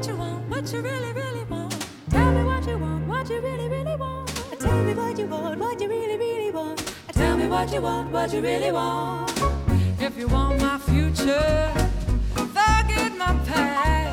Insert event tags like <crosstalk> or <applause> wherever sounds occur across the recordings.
what you want, what you really, really want. Tell me what you want, what you really, really want. Tell me what you want, what you really, really want. Tell me what you want, what you really want. If you want my future, forget my past.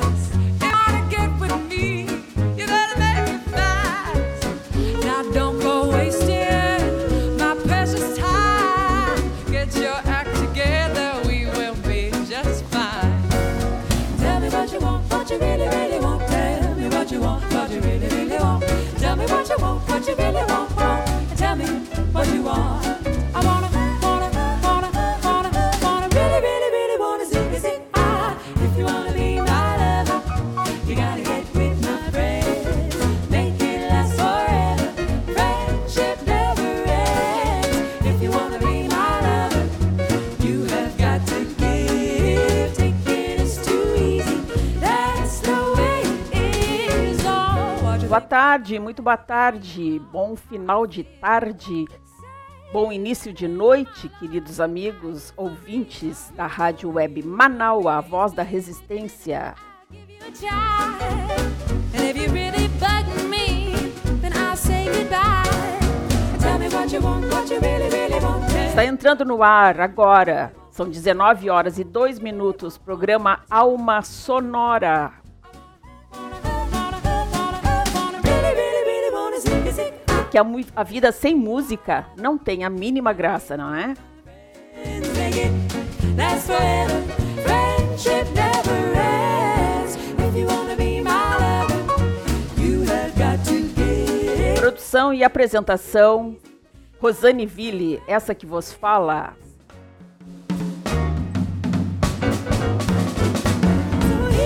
Boa tarde, muito boa tarde, bom final de tarde, bom início de noite, queridos amigos ouvintes da Rádio Web Manaua, a voz da resistência. Está entrando no ar agora, são 19 horas e 2 minutos, programa Alma Sonora. Que a, a vida sem música não tem a mínima graça, não é? Produção e apresentação, Rosane Ville, essa que vos fala.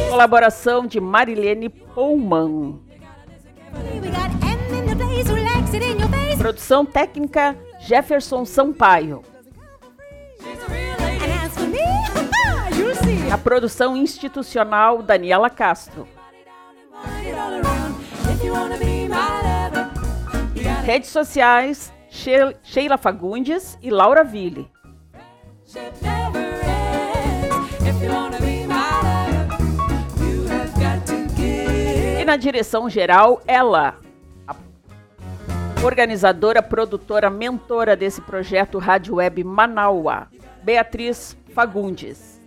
Colaboração de Marilene Pullman. Produção técnica Jefferson Sampaio. <laughs> A produção institucional Daniela Castro. Redes sociais She- Sheila Fagundes e Laura Ville. E na direção geral, ela, organizadora, produtora, mentora desse projeto Rádio Web Manaua, Beatriz Fagundes.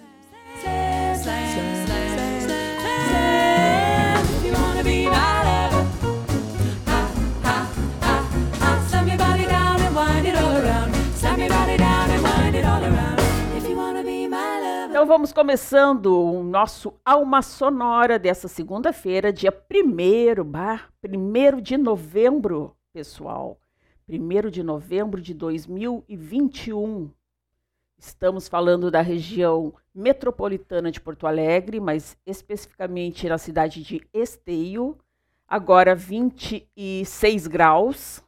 Então vamos começando o nosso Alma Sonora dessa segunda-feira, dia 1 bah, 1 de novembro, pessoal. 1 de novembro de 2021. Estamos falando da região metropolitana de Porto Alegre, mas especificamente na cidade de Esteio. Agora 26 graus,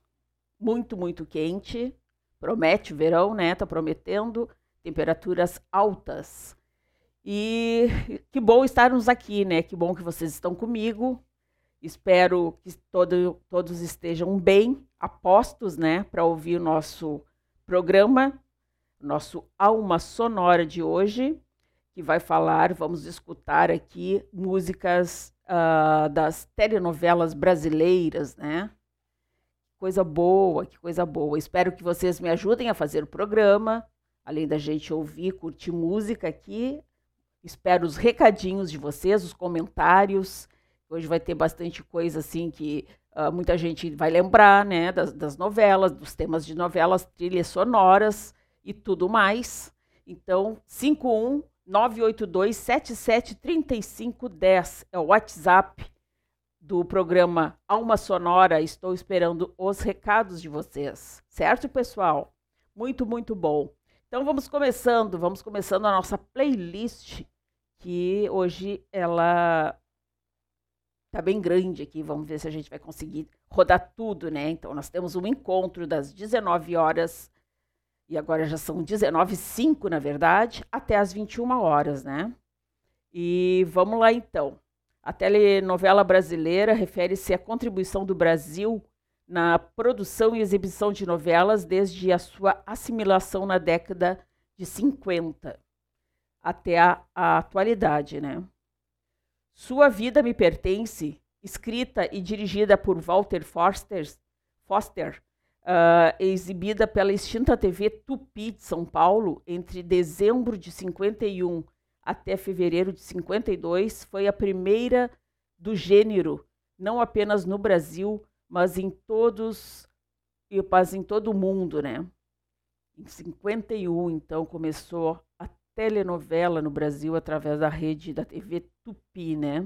muito, muito quente. Promete verão, né? Tá prometendo temperaturas altas. E que bom estarmos aqui, né? Que bom que vocês estão comigo. Espero que todo, todos estejam bem, apostos, né, para ouvir o nosso programa, nosso Alma Sonora de hoje, que vai falar, vamos escutar aqui músicas ah, das telenovelas brasileiras, né? Coisa boa, que coisa boa. Espero que vocês me ajudem a fazer o programa, além da gente ouvir, curtir música aqui. Espero os recadinhos de vocês, os comentários. Hoje vai ter bastante coisa assim que ah, muita gente vai lembrar, né? Das, das novelas, dos temas de novelas, trilhas sonoras e tudo mais. Então, 51 982 77 35 10 é o WhatsApp do programa Alma Sonora. Estou esperando os recados de vocês. Certo, pessoal? Muito, muito bom. Então vamos começando, vamos começando a nossa playlist, que hoje ela tá bem grande aqui. Vamos ver se a gente vai conseguir rodar tudo, né? Então nós temos um encontro das 19 horas e agora já são 19 h 05 na verdade, até as 21 horas, né? E vamos lá então. A telenovela brasileira refere-se à contribuição do Brasil na produção e exibição de novelas desde a sua assimilação na década de 50 até a, a atualidade, né? Sua Vida Me Pertence, escrita e dirigida por Walter Foster, Foster uh, exibida pela extinta TV Tupi de São Paulo entre dezembro de 51 até fevereiro de 52, foi a primeira do gênero, não apenas no Brasil, mas em todos mas em todo o mundo, né? Em 51, então, começou a telenovela no Brasil através da rede da TV Tupi, né?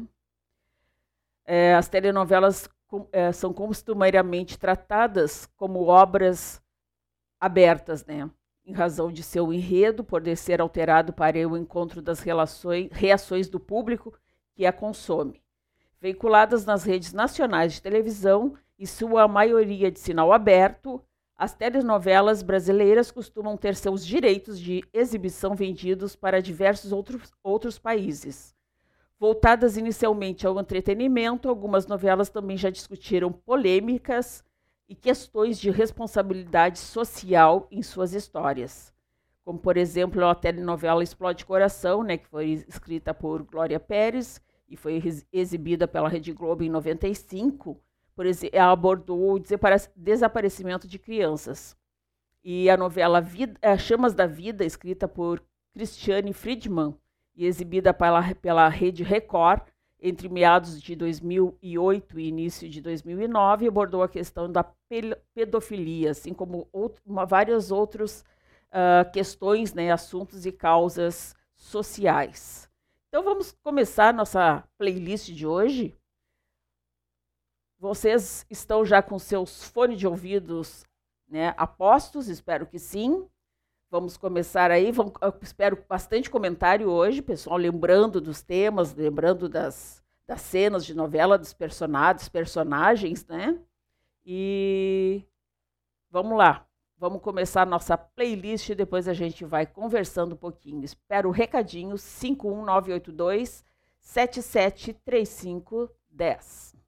É, as telenovelas é, são costumeiramente tratadas como obras abertas, né? Em razão de seu enredo poder ser alterado para o encontro das relações, reações do público que a consome. Veiculadas nas redes nacionais de televisão e sua maioria de sinal aberto, as telenovelas brasileiras costumam ter seus direitos de exibição vendidos para diversos outros, outros países. Voltadas inicialmente ao entretenimento, algumas novelas também já discutiram polêmicas e questões de responsabilidade social em suas histórias. Como, por exemplo, a telenovela Explode Coração, né, que foi escrita por Glória Pérez e foi exibida pela Rede Globo em 95, por exemplo, abordou o desaparecimento de crianças. E a novela Vida, eh, Chamas da Vida, escrita por Christiane Friedman, e exibida pela, pela Rede Record entre meados de 2008 e início de 2009, abordou a questão da pedofilia, assim como out uma, várias outras uh, questões, né, assuntos e causas sociais. Então vamos começar nossa playlist de hoje. Vocês estão já com seus fones de ouvidos né, apostos? Espero que sim. Vamos começar aí, vamos, espero bastante comentário hoje, pessoal, lembrando dos temas, lembrando das, das cenas de novela, dos personagens, personagens, né? E vamos lá, vamos começar a nossa playlist e depois a gente vai conversando um pouquinho. Espero o recadinho 51982 773510.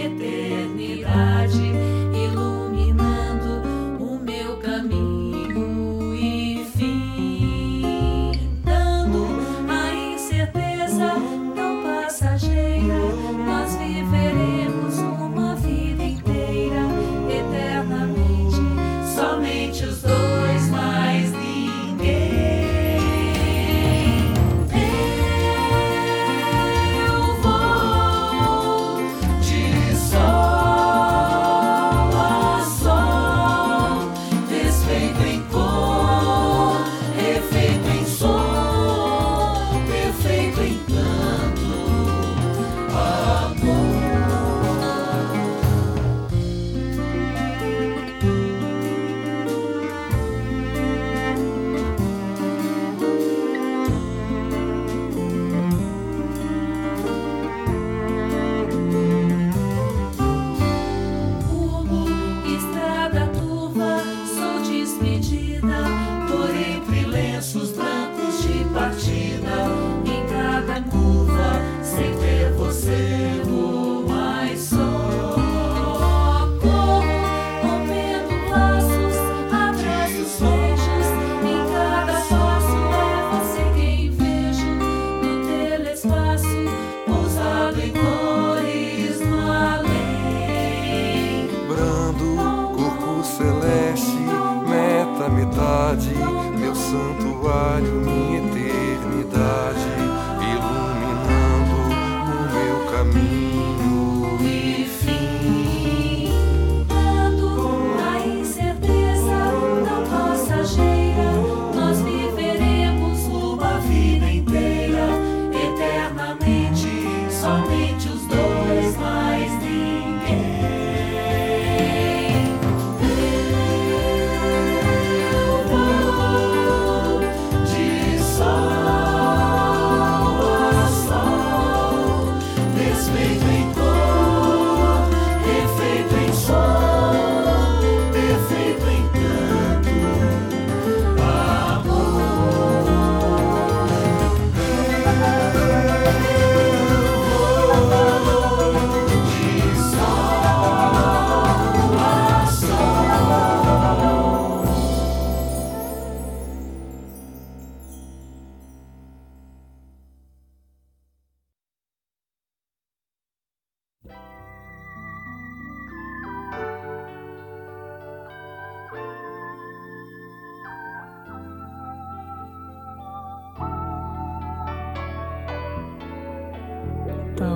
siete.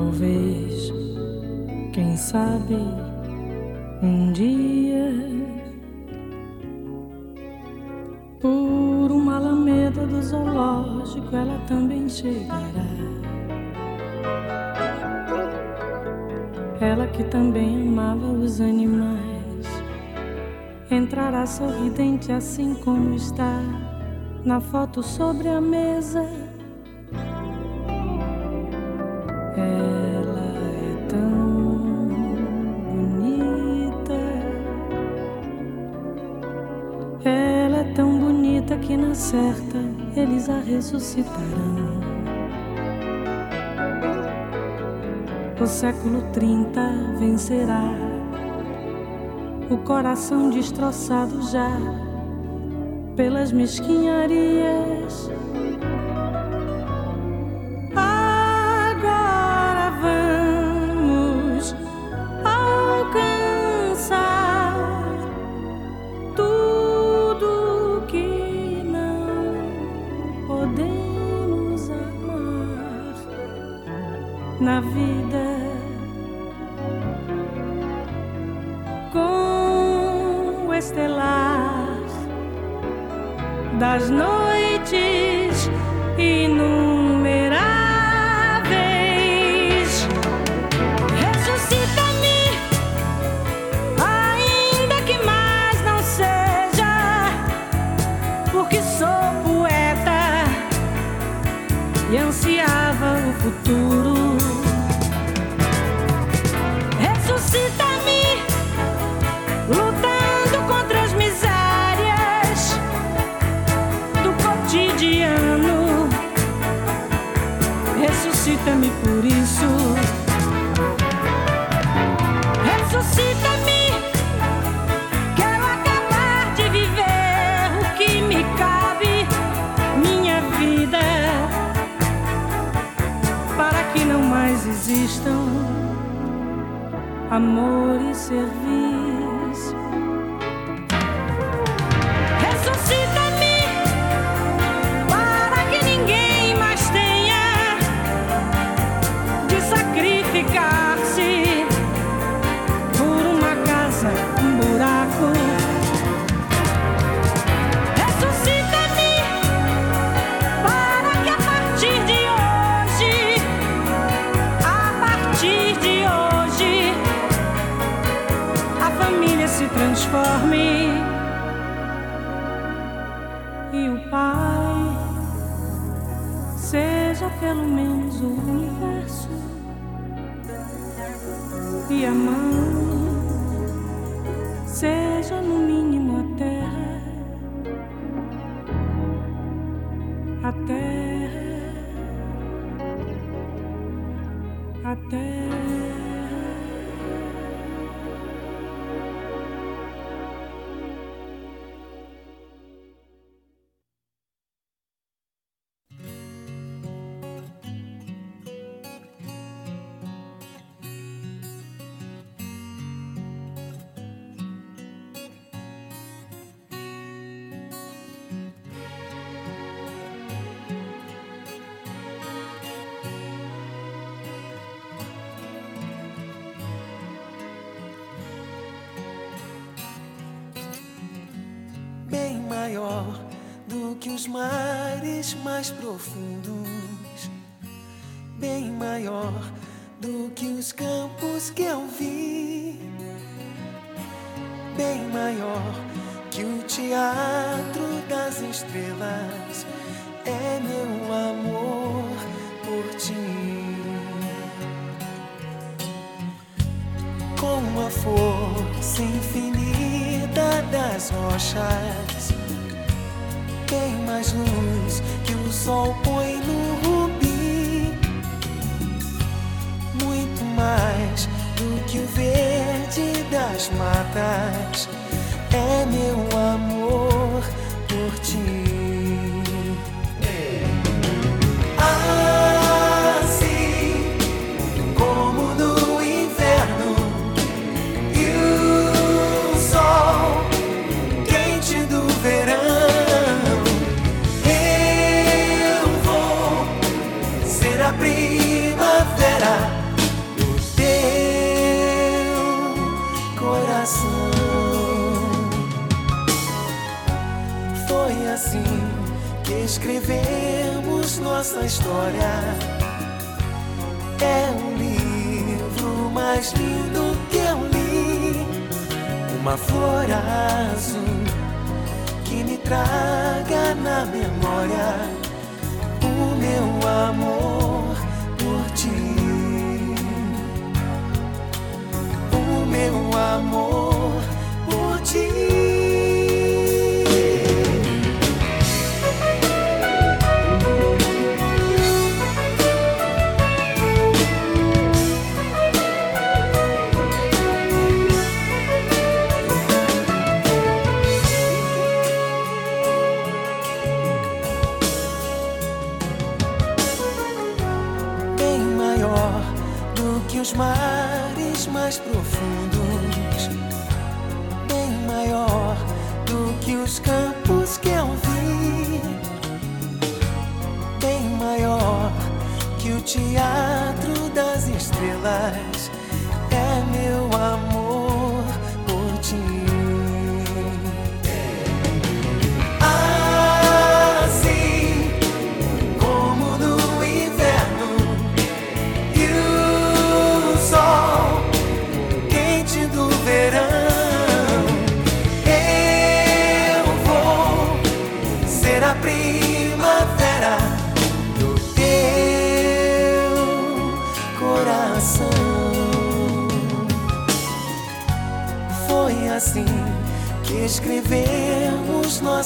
Talvez, quem sabe, um dia, por uma alameda do zoológico, ela também chegará. Ela que também amava os animais, entrará sorridente assim como está na foto sobre a mesa ressuscitarão. O século 30 vencerá o coração destroçado já pelas mesquinharias os mares mais profundos, bem maior do que os campos que eu vi, bem maior que o teatro das estrelas. É meu amor por ti. Com a força infinita das rochas mais luz que o sol põe no rubi. Muito mais do que o verde das matas. É meu amor nossa história. É o livro mais lindo que eu li. Uma flor azul que me traga na memória o meu amor por ti. O meu amor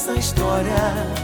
nossa história.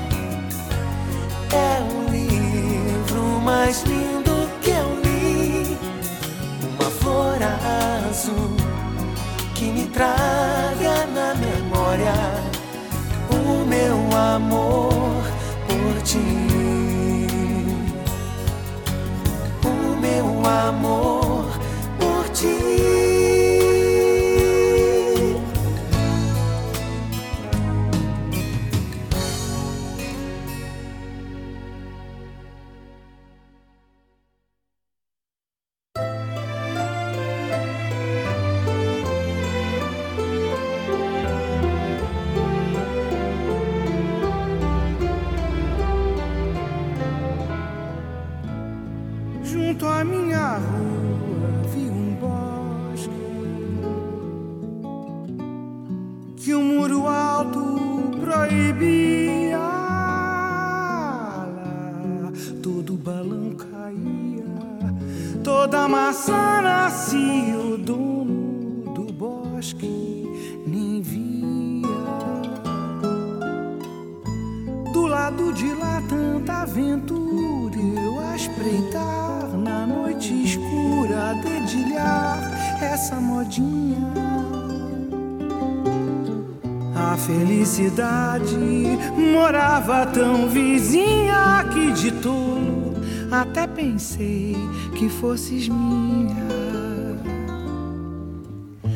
Até pensei que fosses minha.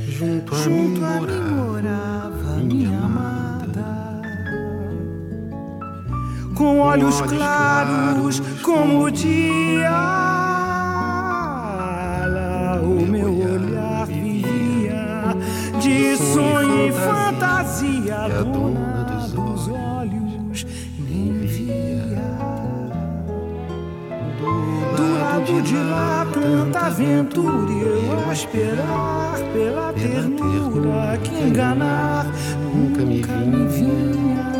Junto a Junto mim a mim morava morava minha minha amada, com olhos olhos claros claros como o dia. Aventura e eu a esperar pela ternura que enganar nunca me vinha.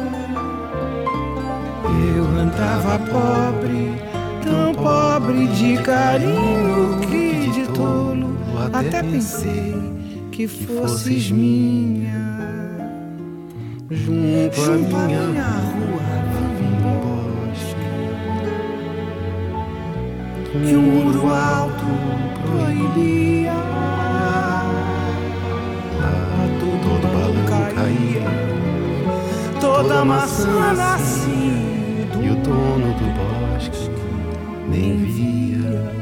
Eu andava pobre, tão pobre de carinho que de tolo até pensei que fosses minha. Junto à minha rua rua um bosque que o muro alto proibia. Lá todo balão caía toda maçã nascia e o dono do bosque nem via.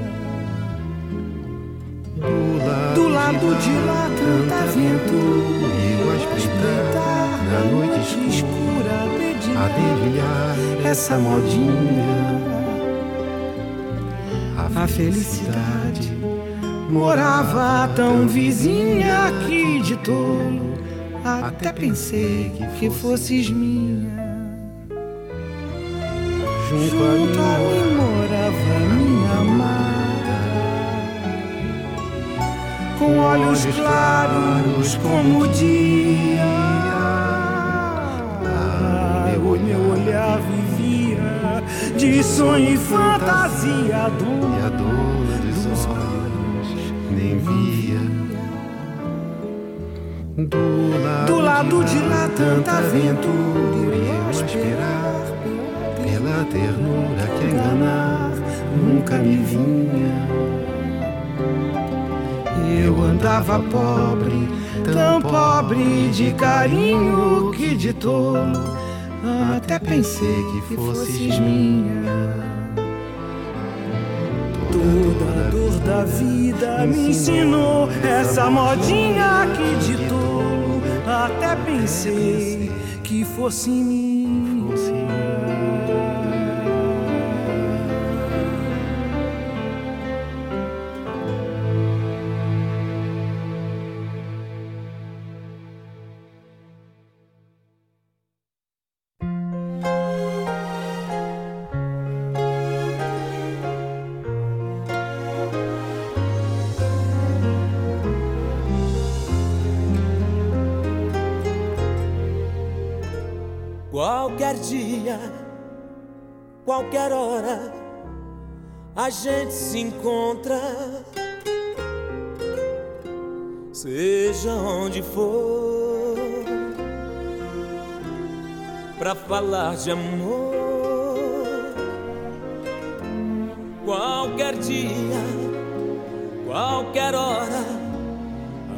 Do lado de lá tanta aventura eu a espreitar na noite escura escura a dedilhar essa modinha. A felicidade morava tão vizinha que de tolo até pensei que fosses minha. junto a mim morava minha amada, com olhos claros como o dia. O meu olhar vivia de sonho e fantasia, e olhos nem via. Do lado, Do lado de lá tanta aventura e eu a esperar pela ternura que enganar nunca me vinha. Eu andava pobre, tão pobre de carinho que de tolo até pensei que fosses minha. Toda dor da vida me ensinou essa modinha aqui de tolo. Até pensei que fosse minha. Qualquer dia, qualquer hora, a gente se encontra. Seja onde for, pra falar de amor. Qualquer dia, qualquer hora,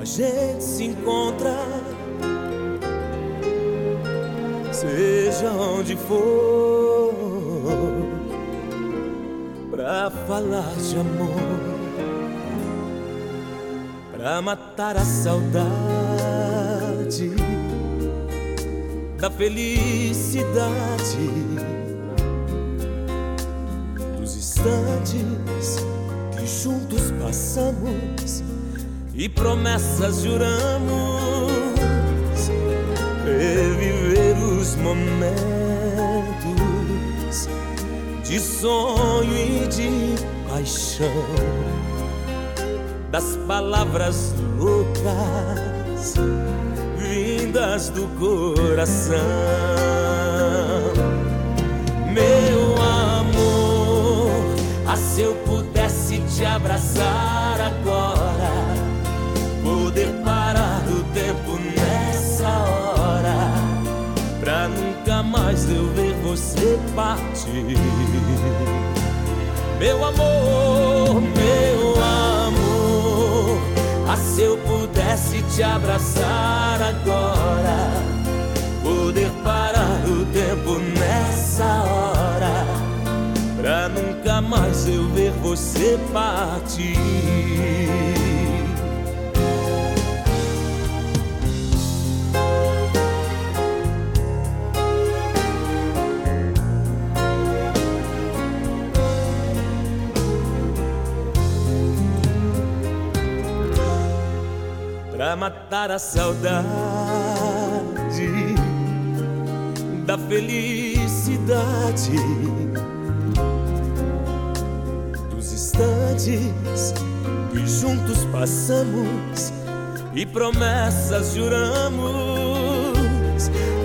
a gente se encontra seja onde for, pra falar de amor, pra matar a saudade da felicidade dos instantes que juntos passamos e promessas juramos. reviver os momentos de sonho e de paixão, das palavras loucas vindas do coração. Meu amor, ah, se eu pudesse te abraçar partir. Meu amor, meu amor, ah, se eu pudesse te abraçar agora, poder parar o tempo nessa hora, pra nunca mais eu ver você partir. Pra matar a saudade da felicidade dos instantes que juntos passamos e promessas juramos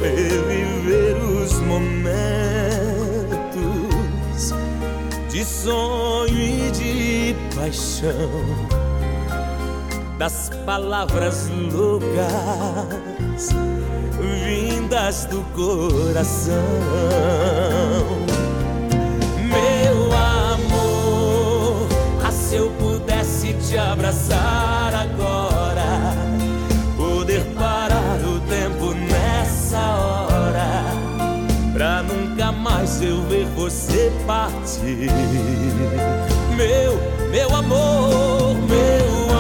reviver os momentos de sonho e de paixão palavras loucas vindas do coração. Meu amor, ah, se eu pudesse te abraçar agora, poder parar o tempo nessa hora, pra nunca mais eu ver você partir. Meu, meu amor, meu amor,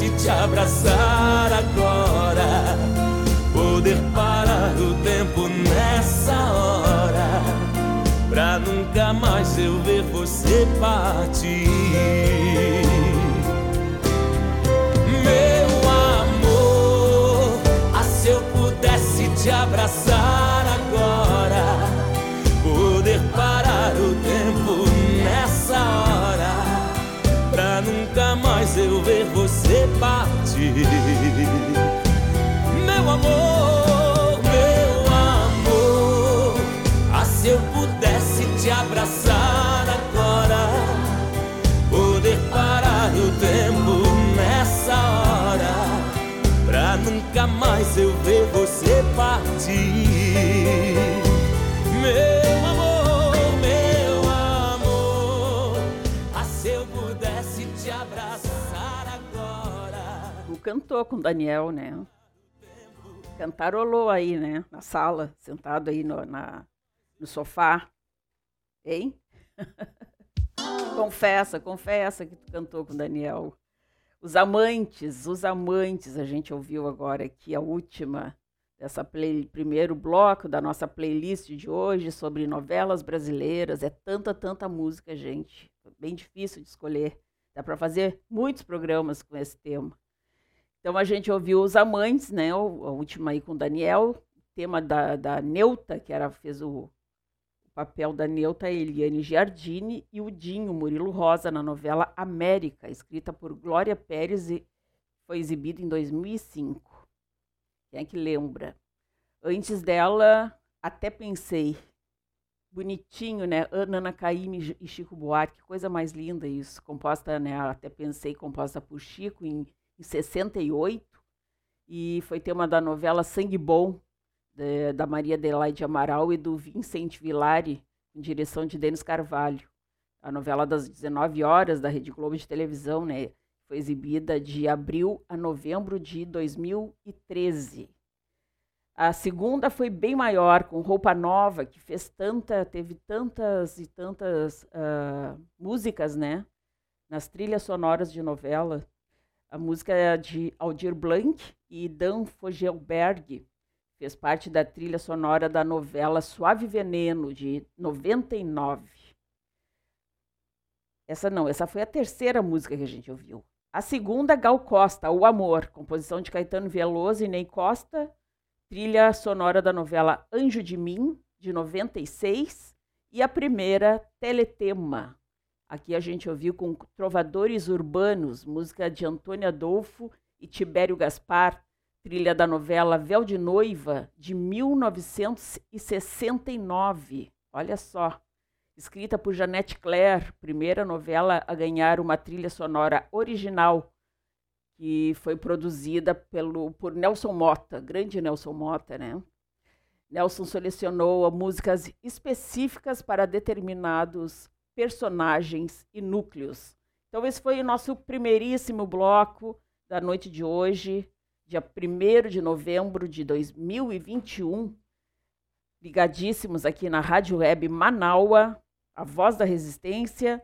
pudesse te abraçar agora, poder parar o tempo nessa hora, pra nunca mais eu ver você partir. Meu amor, ah, se eu pudesse te abraçar Meu amor, meu amor, ah, se eu pudesse te abraçar agora, poder parar o tempo nessa hora, pra nunca mais eu ver você cantou com o Daniel, né? Cantarolou aí, né? Na sala, sentado aí no, na, no sofá. Hein? <laughs> confessa, confessa que tu cantou com o Daniel. Os amantes, os amantes, a gente ouviu agora aqui a última dessa play, primeiro bloco da nossa playlist de hoje sobre novelas brasileiras. É tanta, tanta música, gente. Bem difícil de escolher. Dá para fazer muitos programas com esse tema. Então a gente ouviu Os Amantes, né? A última aí com o Daniel, tema da, da Neuta, que era, fez o, o papel da Neuta, Eliane Giardini, e o Dinho Murilo Rosa na novela América, escrita por Glória Pérez e foi exibida em 2005. Quem é que lembra? Antes dela, até pensei. Bonitinho, né? Ana Caymmi e Chico Buarque, que coisa mais linda isso. Composta, né? Até pensei, composta por Chico em, em 68. E foi tema da novela Sangue Bom, de- da Maria Adelaide Amaral e do Vicente Villari, com direção de Denis Carvalho. A novela das 19 horas da Rede Globo de televisão, né? Foi exibida de abril a novembro de 2013. A segunda foi bem maior, com roupa nova, que fez tanta, teve tantas e tantas ah, músicas, né? Nas trilhas sonoras de novela. A música é de Aldir Blanc e Dan Fogelberg. Fez parte da trilha sonora da novela Suave Veneno, de 99. Essa não, essa foi a terceira música que a gente ouviu. A segunda, Gal Costa, O Amor, composição de Caetano Veloso e Ney Costa, trilha sonora da novela Anjo de Mim, de 96, e a primeira, Teletema. Aqui a gente ouviu com Trovadores Urbanos, música de Antônio Adolfo e Tibério Gaspar, trilha da novela Véu de Noiva, de 1969. Olha só. Escrita por Janete Claire, primeira novela a ganhar uma trilha sonora original, que foi produzida pelo, por Nelson Mota, grande Nelson Mota, né? Nelson selecionou músicas específicas para determinados personagens e núcleos. Então, esse foi o nosso primeiríssimo bloco da noite de hoje, dia 1 de novembro de 2021. Ligadíssimos aqui na Rádio Web Manaua, a voz da resistência,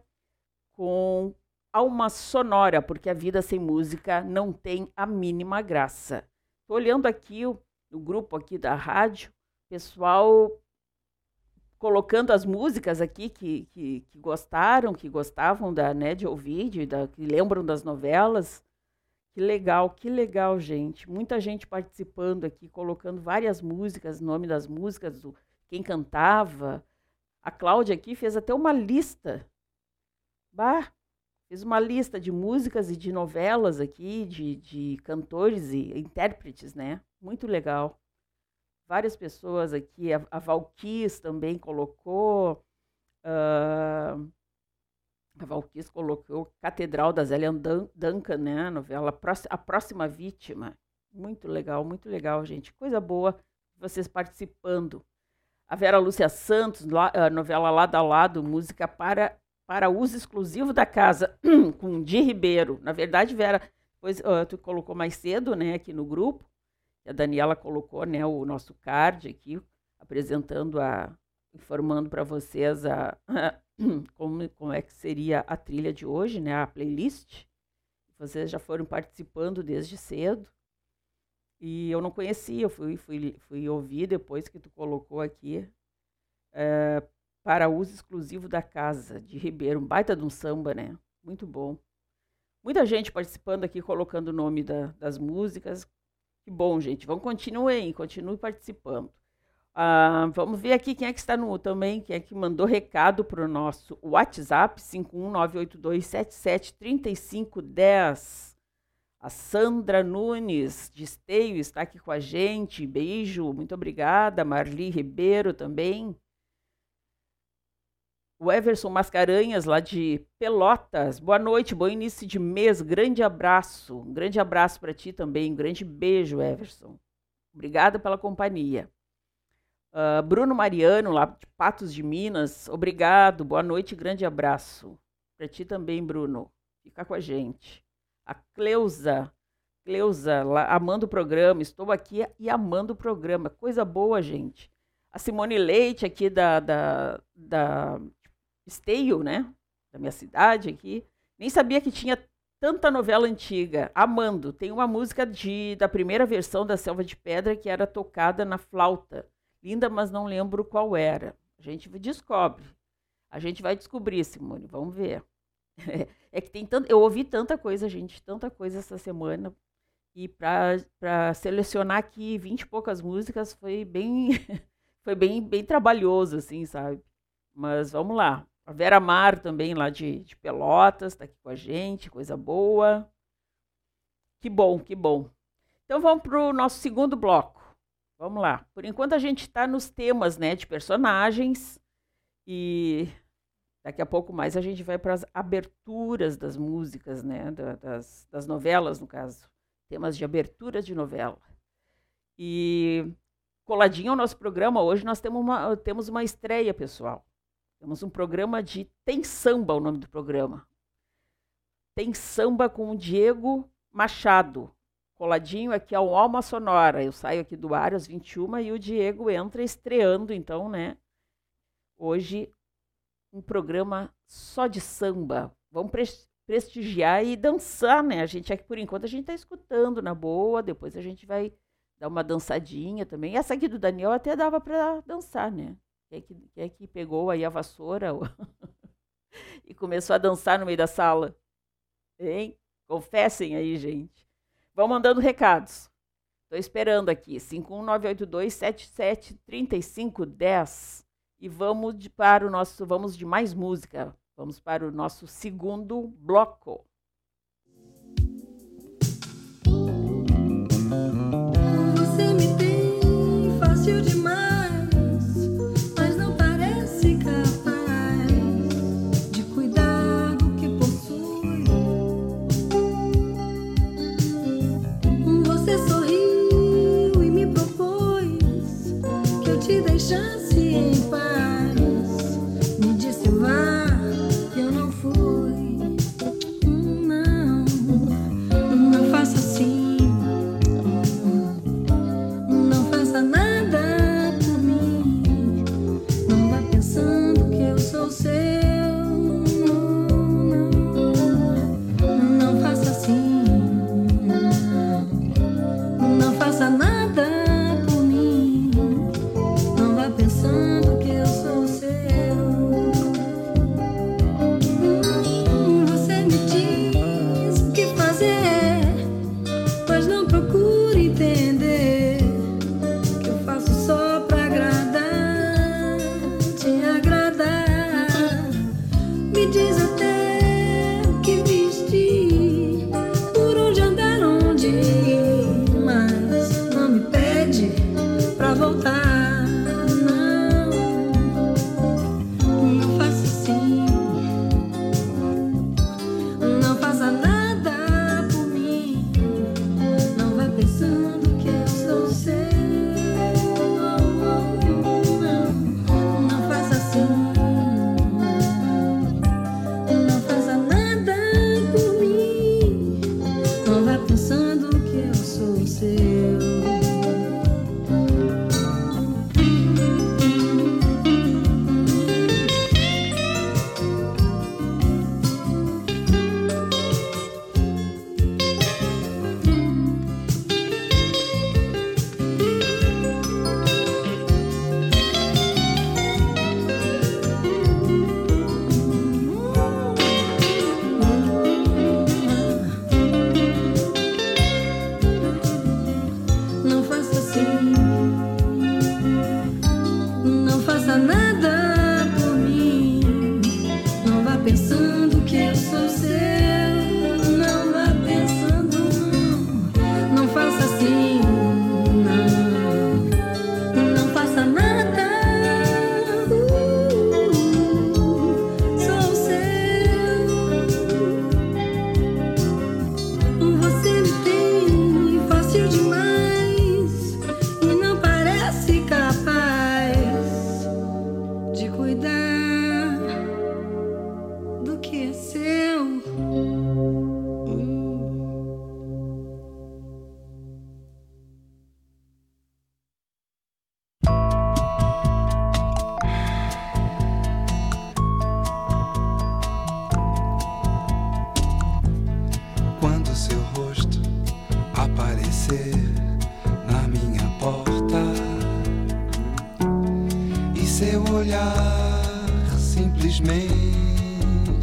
com alma sonora, porque a vida sem música não tem a mínima graça. Estou olhando aqui o, o grupo aqui da rádio, pessoal colocando as músicas aqui que, que, que gostaram, que gostavam da, né, de ouvir, de, da, que lembram das novelas. Que legal, que legal, gente. Muita gente participando aqui, colocando várias músicas, nome das músicas, do, quem cantava. A Cláudia aqui fez até uma lista. Bah, fez uma lista de músicas e de novelas aqui, de, de cantores e intérpretes, né? Muito legal várias pessoas aqui, a, a Valquis também colocou, ah, a Valquis colocou Catedral da Zélia Duncan, né, a novela A Próxima Vítima. Muito legal, muito legal, gente. Coisa boa vocês participando. A Vera Lúcia Santos, lá, a novela Lado a Lado, música para, para uso exclusivo da casa, <clears throat> com Di Ribeiro. Na verdade, Vera, depois, ah, tu colocou mais cedo, né, aqui no grupo, a Daniela colocou né, o nosso card aqui, apresentando a. informando para vocês a, <coughs> como, como é que seria a trilha de hoje, né, a playlist. Vocês já foram participando desde cedo. E eu não conhecia, eu fui, fui, fui ouvir depois que tu colocou aqui. eh, para uso exclusivo da casa, de Ribeiro. Um baita de um samba, né? Muito bom. Muita gente participando aqui, colocando o nome da- das músicas. Que bom, gente. Vamos continuem, continue participando. Ah, vamos ver aqui quem é que está no também, quem é que mandou recado para o nosso WhatsApp, 51982773510. A Sandra Nunes de Esteio está aqui com a gente. Beijo, muito obrigada. Marli Ribeiro também. O Everson Mascarenhas, lá de Pelotas. Boa noite, bom início de mês. Grande abraço. Um grande abraço para ti também. Um grande beijo, Everson. Obrigada pela companhia. Uh, Bruno Mariano, lá de Patos de Minas, obrigado, boa noite, grande abraço. Para ti também, Bruno, fica com a gente. A Cleusa, Cleusa, lá, amando o programa, estou aqui e amando o programa, coisa boa, gente. A Simone Leite, aqui da, da, da Esteio, né, da minha cidade aqui, nem sabia que tinha tanta novela antiga, amando. Tem uma música de, da primeira versão da Selva de Pedra que era tocada na flauta linda, mas não lembro qual era. A gente descobre. A gente vai descobrir, Simone, vamos ver. <laughs> É que tem tanto, eu ouvi tanta coisa, gente, tanta coisa essa semana. E para selecionar aqui 20 e poucas músicas foi bem <laughs> foi bem, bem trabalhoso, assim, sabe? Mas vamos lá. A Vera Mar também, lá de, de Pelotas, está aqui com a gente, coisa boa. Que bom, que bom. Então vamos para o nosso segundo bloco. Vamos lá. Por enquanto a gente está nos temas né, de personagens e daqui a pouco mais a gente vai para as aberturas das músicas, né, das, das novelas, no caso. Temas de aberturas de novela. E coladinho ao nosso programa, hoje nós temos uma, temos uma estreia, pessoal. Temos um programa de Tem Samba, o nome do programa. Tem Samba com o Diego Machado coladinho aqui ao Alma Sonora. Eu saio aqui do ar às 21 e o Diego entra estreando, então, né? Hoje, um programa só de samba. Vamos prestigiar e dançar, né? A gente aqui, por enquanto, a gente está escutando na boa, depois a gente vai dar uma dançadinha também. Essa aqui do Daniel até dava para dançar, né? Quem é que, quem é que pegou aí a vassoura <laughs> e começou a dançar no meio da sala? Hein? Confessem aí, gente. Vão mandando recados. Estou esperando aqui. 51982773510. E vamos de, para o nosso. Vamos de mais música. Vamos para o nosso segundo bloco.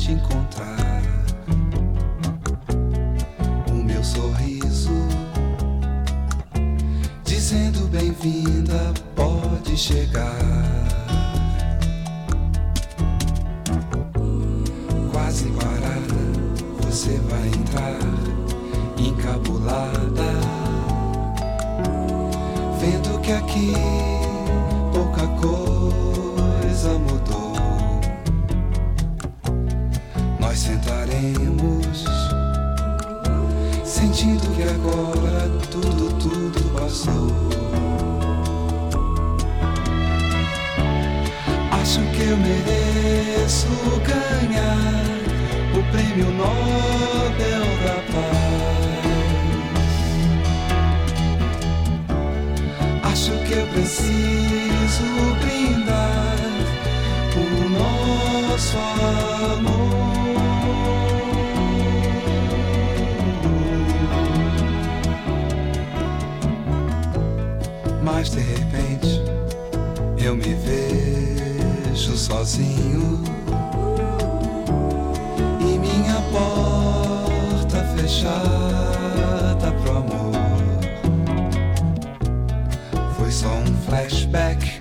Simplesmente encontrar o meu sorriso dizendo bem-vinda, pode chegar. Quase parada, você vai entrar encabulada, vendo que aqui eu mereço ganhar o prêmio Nobel da Paz. Acho que eu preciso brindar o nosso amor. Mas de repente eu me vejo sozinho e minha porta fechada pro amor. Foi só um flashback.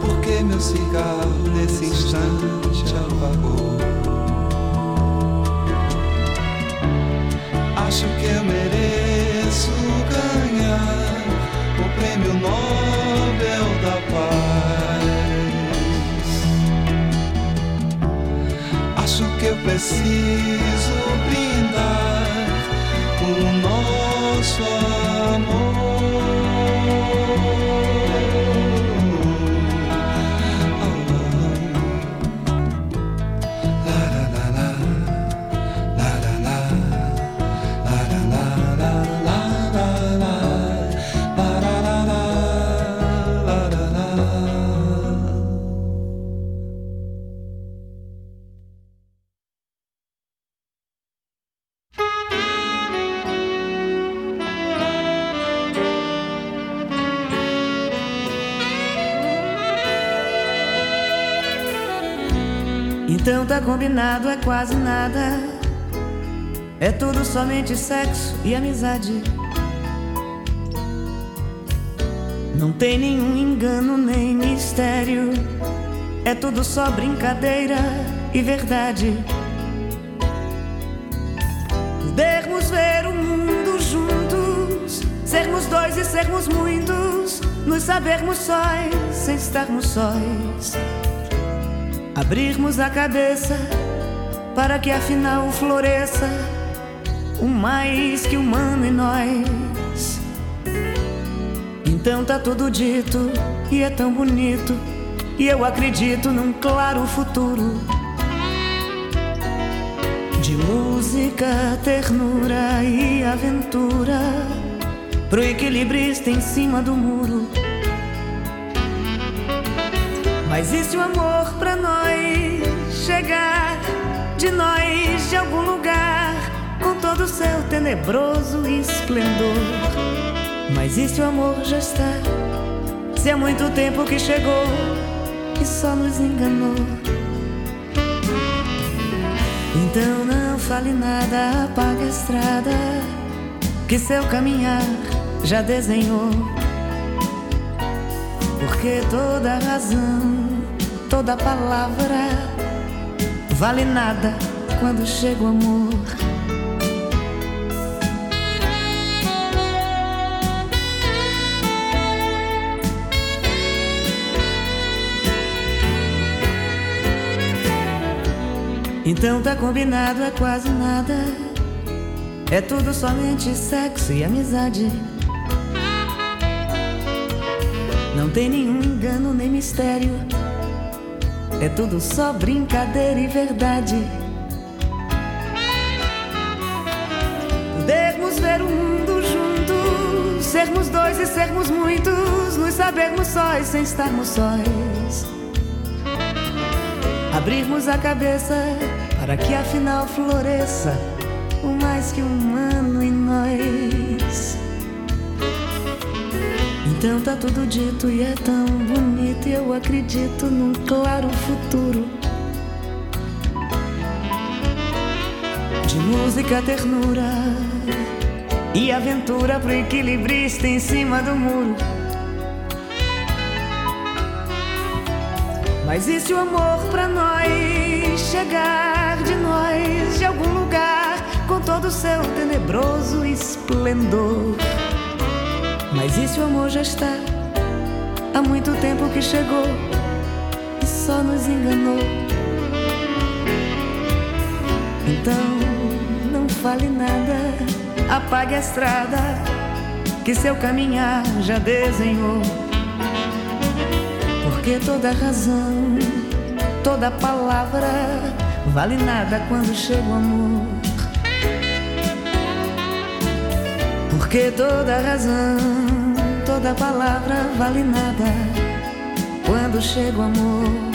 Porque meu cigarro nesse instante apagou. Acho que eu mereço ganhar o prêmio Nobel da eu preciso brindar o nosso Então combinado, é quase nada. É tudo somente sexo e amizade. Não tem nenhum engano nem mistério. É tudo só brincadeira e verdade. Podermos ver o mundo juntos, sermos dois e sermos muitos, nos sabermos sóis sem estarmos sóis. Abrirmos a cabeça para que afinal floresça o mais que humano em nós. Então tá tudo dito e é tão bonito. E eu acredito num claro futuro de música, ternura e aventura pro equilibrista em cima do muro. Mas e se o amor pra nós chegar de nós de algum lugar com todo o seu tenebroso esplendor? Mas e se o amor já está? Se há muito tempo que chegou e só nos enganou. Então não fale nada, apague a estrada que seu caminhar já desenhou. Porque toda razão, toda palavra vale nada quando chega o amor. Então tá combinado, é quase nada. É tudo somente sexo e amizade. Não tem nenhum engano nem mistério. É tudo só brincadeira e verdade. Podermos ver o mundo juntos, sermos dois e sermos muitos, nos sabermos sóis sem estarmos sóis. Abrirmos a cabeça para que afinal floresça o mais que humano em nós. Então tá tudo dito e é tão bonito. E eu acredito num claro futuro. De música, ternura e aventura pro equilibrista em cima do muro. Mas e se o amor pra nós chegar de nós de algum lugar com todo o seu tenebroso esplendor? Mas e se o amor já está há muito tempo que chegou e só nos enganou? Então não fale nada, apague a estrada que seu caminhar já desenhou. Porque toda razão, toda palavra vale nada quando chega o amor. Porque toda razão, toda palavra vale nada quando chega o amor.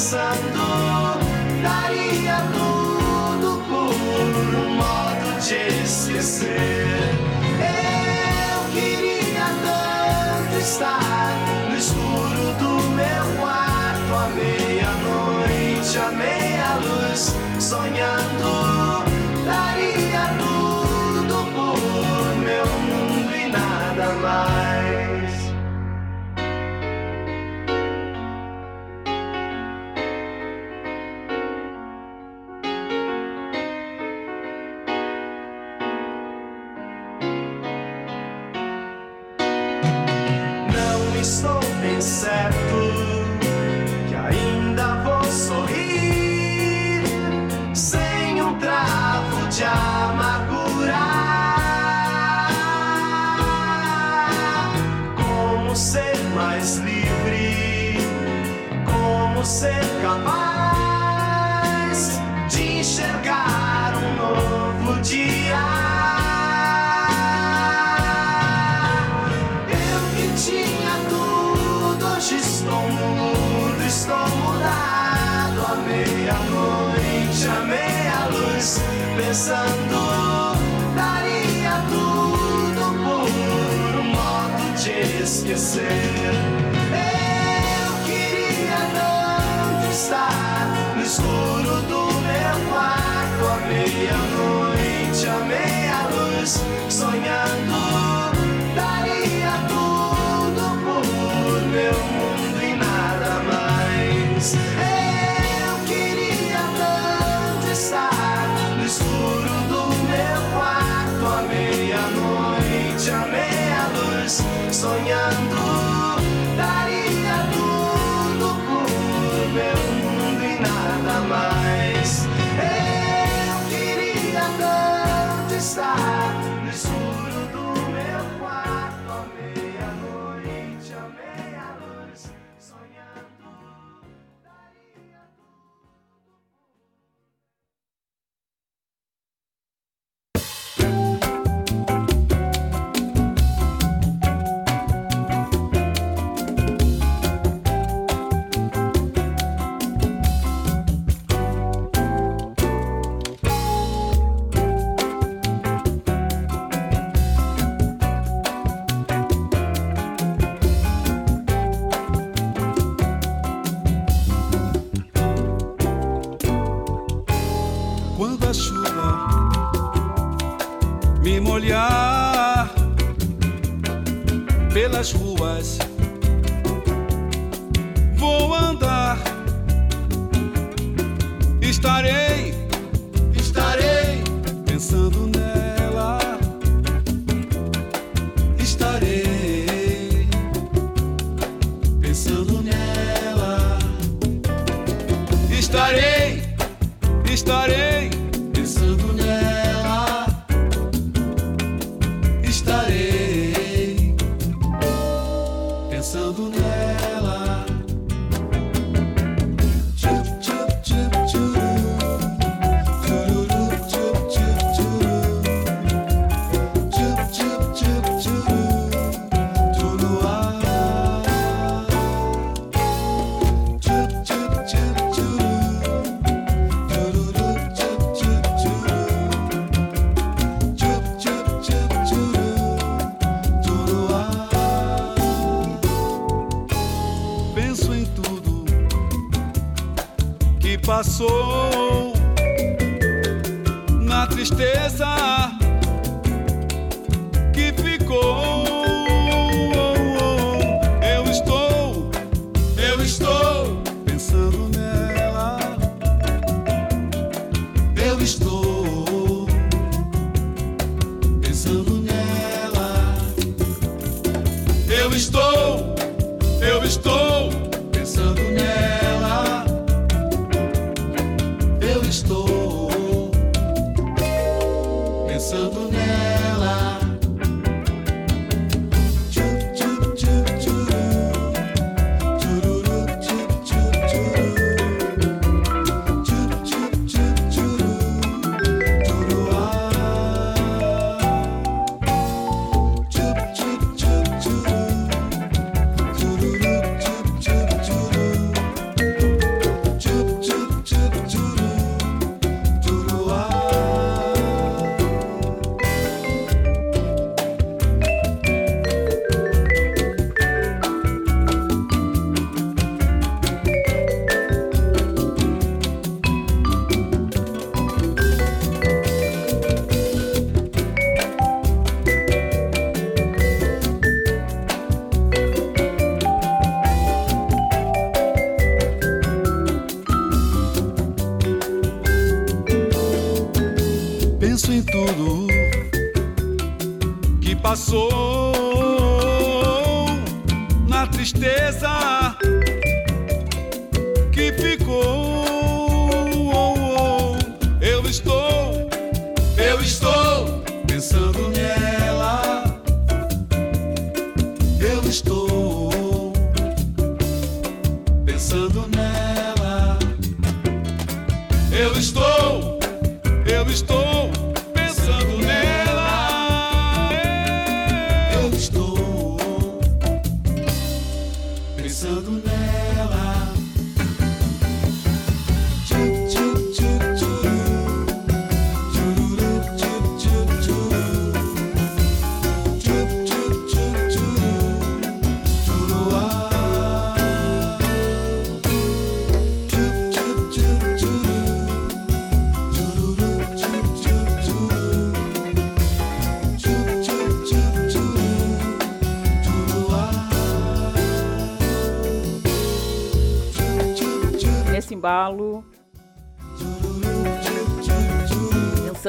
Pensando, daria tudo por um modo de esquecer. Eu queria tanto estar no escuro do meu quarto, à meia-noite, à meia-luz, sonhando.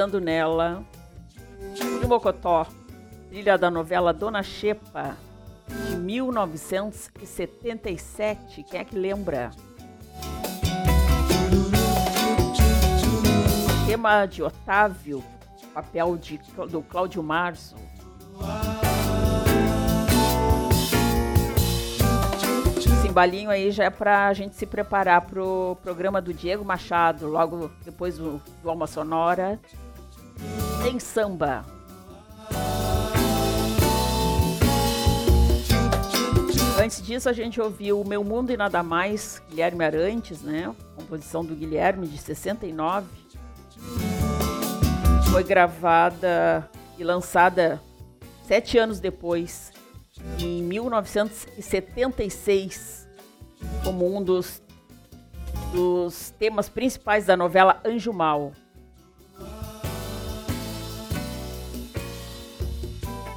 Pensando nela. De Mocotó, trilha da novela Dona Xepa, de 1977. Quem é que lembra? Tema de Otávio, papel de, do Cláudio Marzo. Esse embalinho aí já é pra gente se preparar pro programa do Diego Machado, logo depois do, do Alma Sonora. Tem samba. Antes disso, a gente ouviu Meu Mundo e Nada Mais, Guilherme Arantes, né? Composição do Guilherme, de 69. Foi gravada e lançada sete anos depois, em 1976, como um dos, dos temas principais da novela Anjo Mal.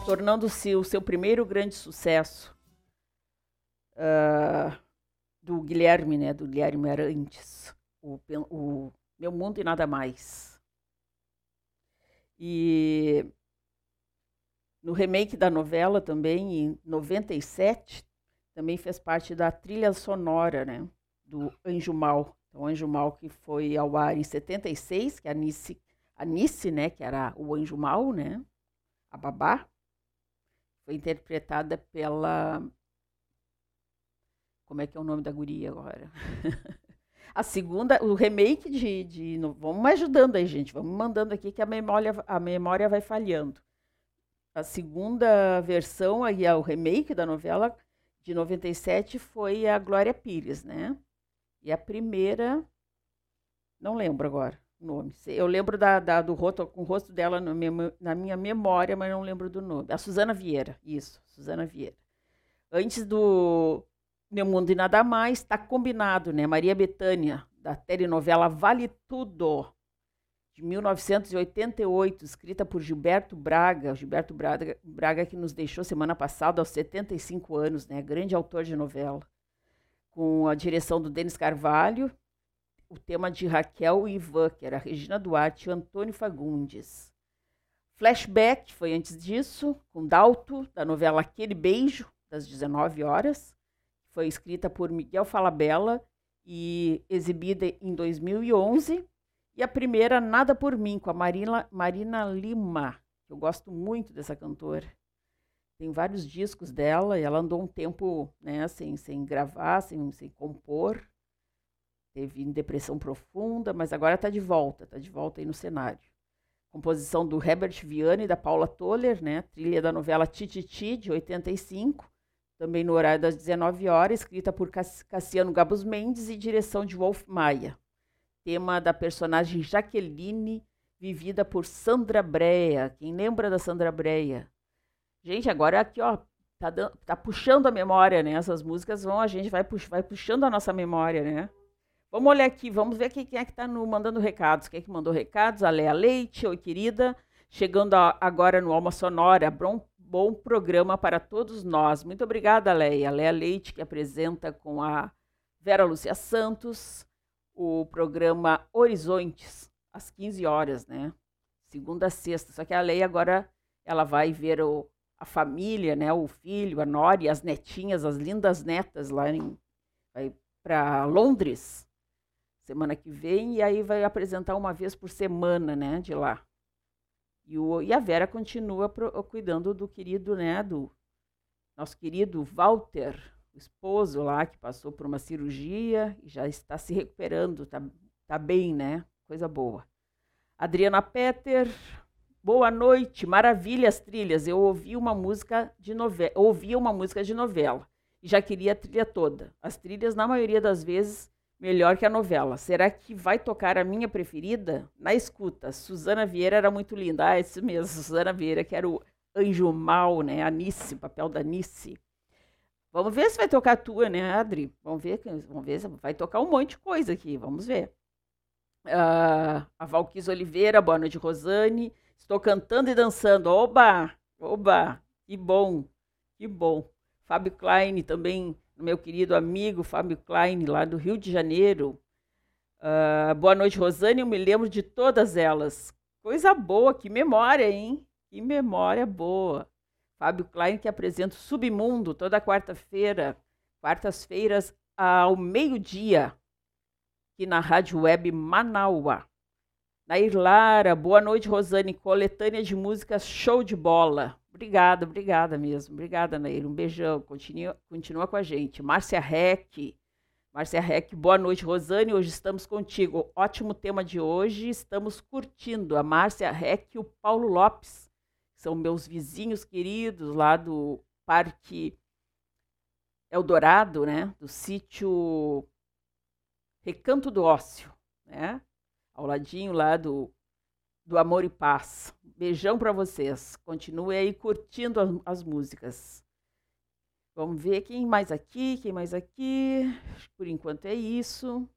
Tornando-se o seu primeiro grande sucesso uh, do Guilherme, né, do Guilherme Arantes, o, o Meu Mundo e Nada Mais. E no remake da novela também, em 97, também fez parte da trilha sonora, né, do Anjo Mal. Então, Anjo Mal que foi ao ar em 76, que é a Nice, a Nice, né, que era o Anjo Mal, né, a babá, foi interpretada pela como é que é o nome da guria agora? <laughs> a segunda, o remake de, de, Vamos ajudando aí, gente. Vamos mandando aqui que a memória, a memória vai falhando. A segunda versão, aí, o remake da novela de 97, foi a Glória Pires, né? E a primeira. Não lembro agora nome. Eu lembro da, da do rosto, com o rosto dela meu, na minha memória, mas não lembro do nome. A Suzana Vieira, isso, Suzana Vieira. Antes do meu Mundo e Nada Mais, está combinado, né? Maria Bethânia, da telenovela Vale Tudo, de 1988, escrita por Gilberto Braga. Gilberto Braga, Braga que nos deixou semana passada aos 75 anos, né? Grande autor de novela. Com a direção do Denis Carvalho, o tema de Raquel e Ivan, que era Regina Duarte e Antônio Fagundes. Flashback foi antes disso, com Dalto, da novela Aquele Beijo, das 19 horas foi escrita por Miguel Falabella e exibida em 2011. E a primeira, Nada por Mim, com a Marina, Marina Lima. Eu gosto muito dessa cantora. Tem vários discos dela e ela andou um tempo né, sem, sem gravar, sem, sem compor. Teve depressão profunda, mas agora está de volta, está de volta aí no cenário. Composição do Herbert Viana e da Paula Toller, né? Trilha da novela Tititi, de 85 também no horário das 19 horas, escrita por Cassiano Gabus Mendes e direção de Wolf Maia. Tema da personagem Jaqueline, vivida por Sandra Breia. Quem lembra da Sandra Breia? Gente, agora aqui, ó, tá, tá puxando a memória, né? Essas músicas vão, a gente vai, pux, vai puxando a nossa memória, né? Vamos olhar aqui, vamos ver quem, é que está mandando recados. Quem é que mandou recados? A Lea Leite, oi querida. Chegando a, agora no Alma Sonora, Bron bom programa para todos nós. Muito obrigada, Leia. Leia Leite, que apresenta com a Vera Lúcia Santos o programa Horizontes, às 15 horas, né? Segunda a sexta. Só que a Leia agora ela vai ver o, a família, né? O filho, a Nora e as netinhas, as lindas netas lá em. Vai para Londres semana que vem e aí vai apresentar uma vez por semana, né? De lá. E, o, e a Vera continua pro, cuidando do querido, né, do nosso querido Walter, o esposo lá, que passou por uma cirurgia e já está se recuperando, tá, tá bem, né? Coisa boa. Adriana Petter, boa noite, maravilhas trilhas. Eu ouvi uma música de novela, ouvi uma música de novela e já queria a trilha toda. As trilhas, na maioria das vezes, melhor que a novela. Será que vai tocar a minha preferida? Na escuta, Suzana Vieira era muito linda. Ah, isso mesmo, Suzana Vieira, que era o anjo mal, né? A Nice, o papel da Nice. Vamos ver se vai tocar a tua, né, Adri? Vamos ver, vamos ver se vai tocar um monte de coisa aqui, vamos ver. Uh, a Valquis Oliveira, boa noite, Rosane. Estou cantando e dançando. Oba! Oba! Que bom, que bom. Fábio Klein também meu querido amigo Fábio Klein, lá do Rio de Janeiro. Uh, boa noite, Rosane. Eu me lembro de todas elas. Coisa boa, que memória, hein? Que memória boa. Fábio Klein que apresenta o Submundo toda quarta-feira, quartas-feiras ao meio-dia, aqui na Rádio Web Manaua. Nair Lara, boa noite, Rosane. Coletânea de músicas show de bola. Obrigada, obrigada mesmo. Obrigada, Nair. Um beijão. Continua, continua com a gente. Márcia Reck. Márcia Reck, boa noite, Rosane. Hoje estamos contigo. Ótimo tema de hoje. Estamos curtindo. A Márcia Reck e o Paulo Lopes. São meus vizinhos queridos lá do Parque Eldorado, né? Do sítio Recanto do Ócio, né? Ao ladinho lá do, do Amor e Paz. Beijão para vocês. Continue aí curtindo as, as, músicas. Vamos ver quem mais aqui, quem mais aqui. Por enquanto é isso.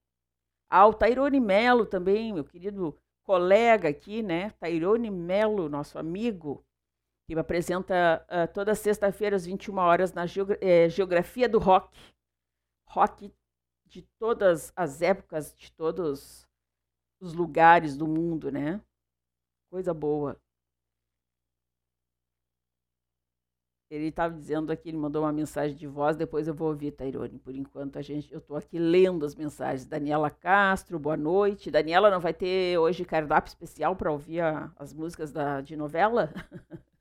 Ah, o Tairone Melo também, meu querido colega aqui, né? Tairone Melo, nosso amigo, que apresenta uh, toda sexta-feira às 21 horas na Geogra é, Geografia do Rock. Rock de todas as épocas, de todos os lugares do mundo, né? Coisa boa. Ele estava dizendo aqui, ele mandou uma mensagem de voz, depois eu vou ouvir, Tairone. Por enquanto, a gente, eu estou aqui lendo as mensagens. Daniela Castro, boa noite. Daniela, não vai ter hoje cardápio especial para ouvir a, as músicas da, de novela? <laughs>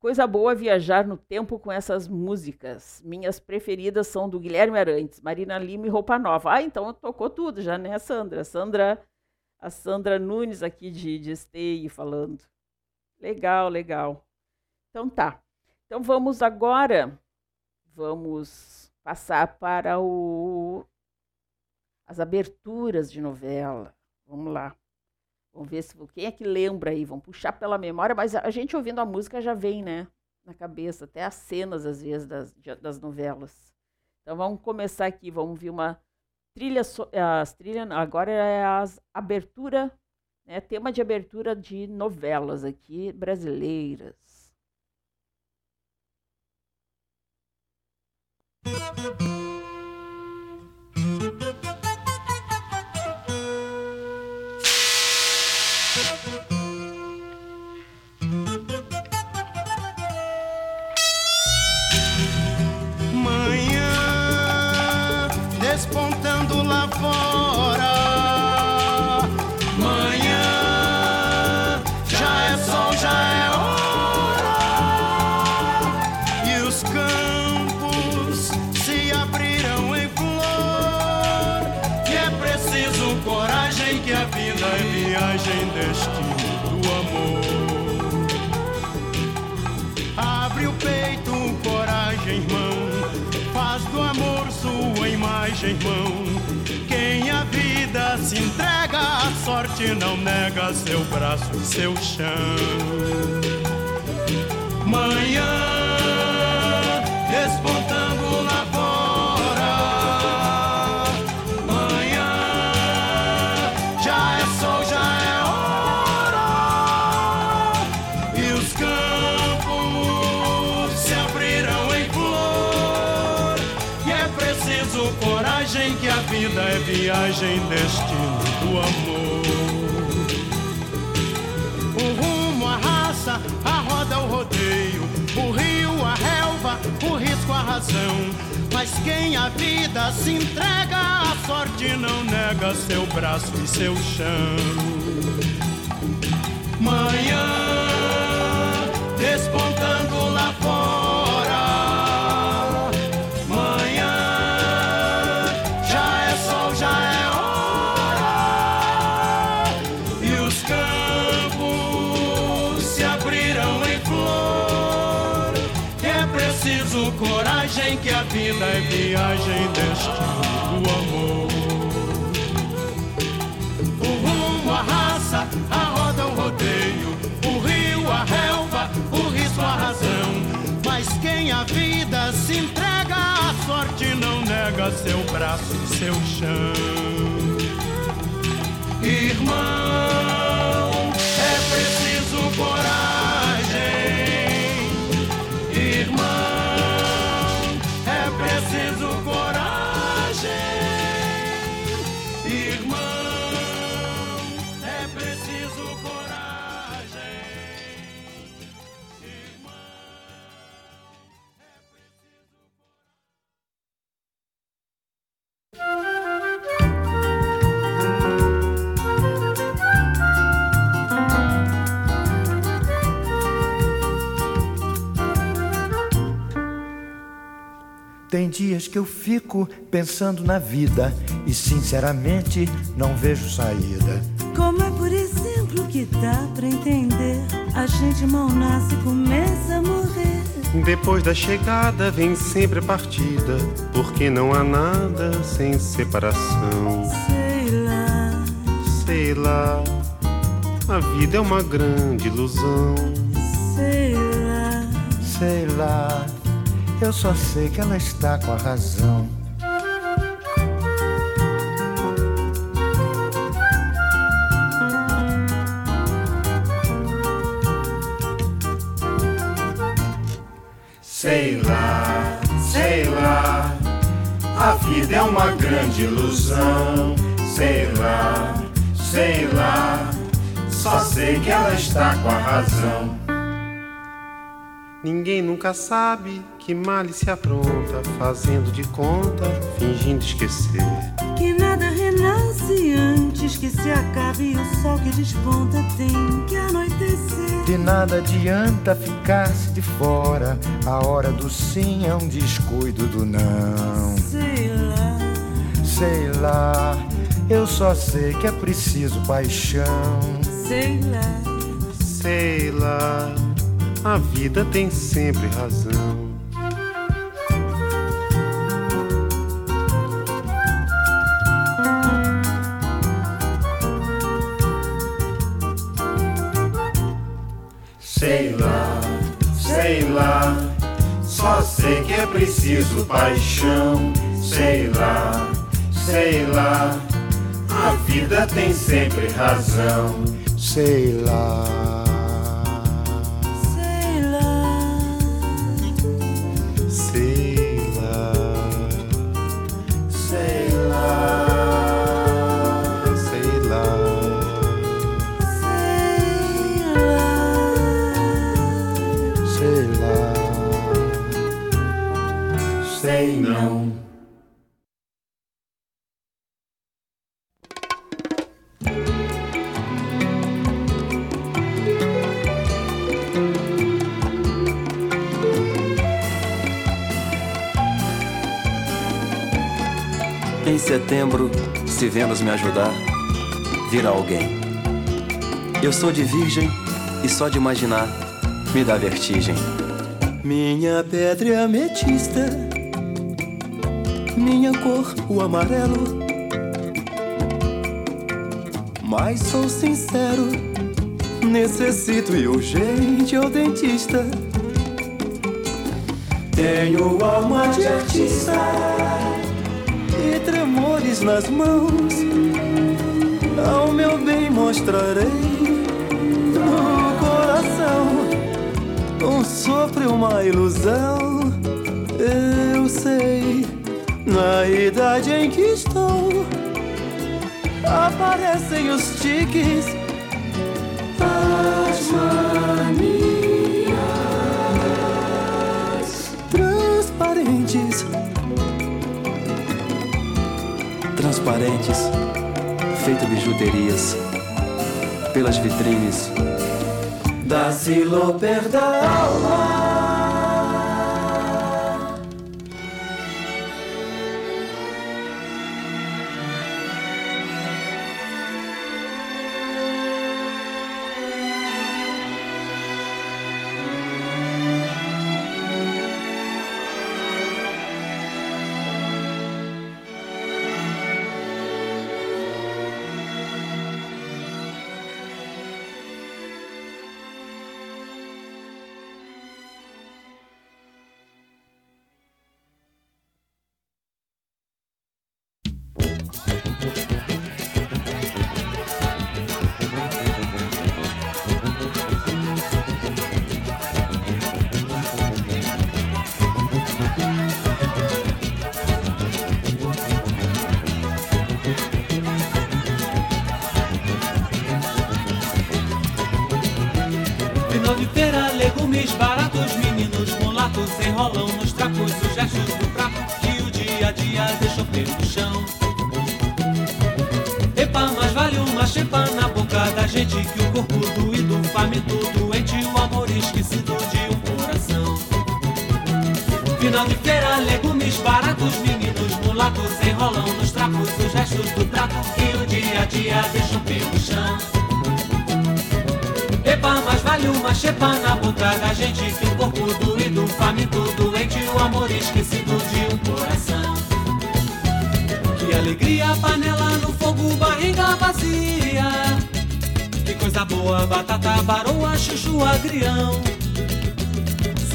Coisa boa viajar no tempo com essas músicas. Minhas preferidas são do Guilherme Arantes, Marina Lima e Roupa Nova. Ah, então tocou tudo já, né, Sandra? Sandra, a Sandra Nunes aqui de, de Esteio falando. Legal, legal. Então tá. Então vamos agora, vamos passar para o, as aberturas de novela. Vamos lá. Vamos ver se quem é que lembra aí. Vamos puxar pela memória, mas a gente ouvindo a música já vem, né? Na cabeça, até as cenas, às vezes, das, das novelas. Então vamos começar aqui, vamos ver uma trilha, as trilhas, agora é a abertura, né? Tema de abertura de novelas aqui brasileiras. Imagem, irmão. Quem a vida se entrega, a sorte não nega seu braço e seu chão. Manhã viagem, destino do amor. O rumo, a raça, a roda, o rodeio, o rio, a relva, o risco, a razão. Mas quem a vida se entrega, a sorte não nega seu braço e seu chão. Manhã viagem, do amor. O rumo, a raça, a roda, o rodeio, o rio, a relva, o risco, a razão. Mas quem a vida se entrega, a sorte não nega seu braço seu chão. Irmão, Tem dias que eu fico pensando na vida e sinceramente não vejo saída. Como é, por exemplo, que dá pra entender? A gente mal nasce e começa a morrer. Depois da chegada vem sempre a partida, porque não há nada sem separação. Sei lá, Sei lá, a vida é uma grande ilusão. sei lá. Sei lá, eu só sei que ela está com a razão. Sei lá, sei lá, a vida é uma grande ilusão. Sei lá, sei lá, só sei que ela está com a razão. Ninguém nunca sabe que se apronta, fazendo de conta, fingindo esquecer. Que nada renasce antes que se acabe o sol que desponta tem que anoitecer. De nada adianta ficar-se de fora, a hora do sim é um descuido do não. Sei lá, sei lá, eu só sei que é preciso paixão. Sei lá, sei lá a vida tem sempre razão. Sei lá, sei lá, só sei que é preciso paixão. Sei lá, sei lá, a vida tem sempre razão. Sei lá. Vênus me ajudar, virá alguém. Eu sou de virgem e só de imaginar me dá vertigem. Minha pedra é ametista, minha cor o amarelo. Mas sou sincero, necessito e urgente ao dentista. Tenho alma de artista e tremores nas mãos. Ao meu bem mostrarei no coração um sopro e uma ilusão. Eu sei, na idade em que estou, aparecem os tiques, transparentes, feito bijuterias, pelas vitrines da Siloper da alma.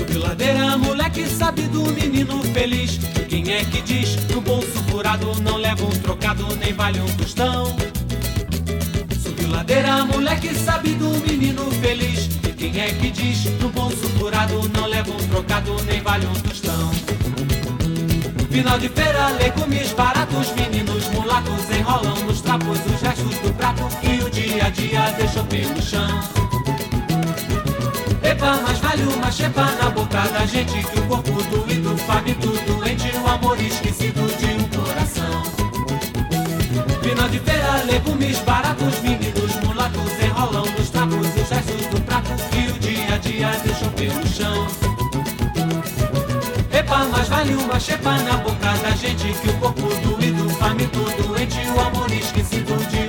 de ladeira, moleque sabe do menino feliz. E quem é que diz que o bolso furado não leva um trocado, nem vale um tostão? Subiu ladeira, moleque sabe do menino feliz. E quem é que diz que o bolso furado não leva um trocado, nem vale um tostão? Final de feira, legumes baratos, meninos mulatos enrolam nos trapos os restos do prato que o dia a dia deixou pelo chão. Epa, mas vale uma chepa na boca da gente que o corpo doído, faminto, doente, o amor esquecido de um coração. Final de feira, legumes baratos, meninos mulatos enrolam nos trapos os restos do prato que o dia a dia deixou pelo chão. Epa, mas vale uma chepa na boca da gente que o corpo doído, faminto, doente, o amor esquecido de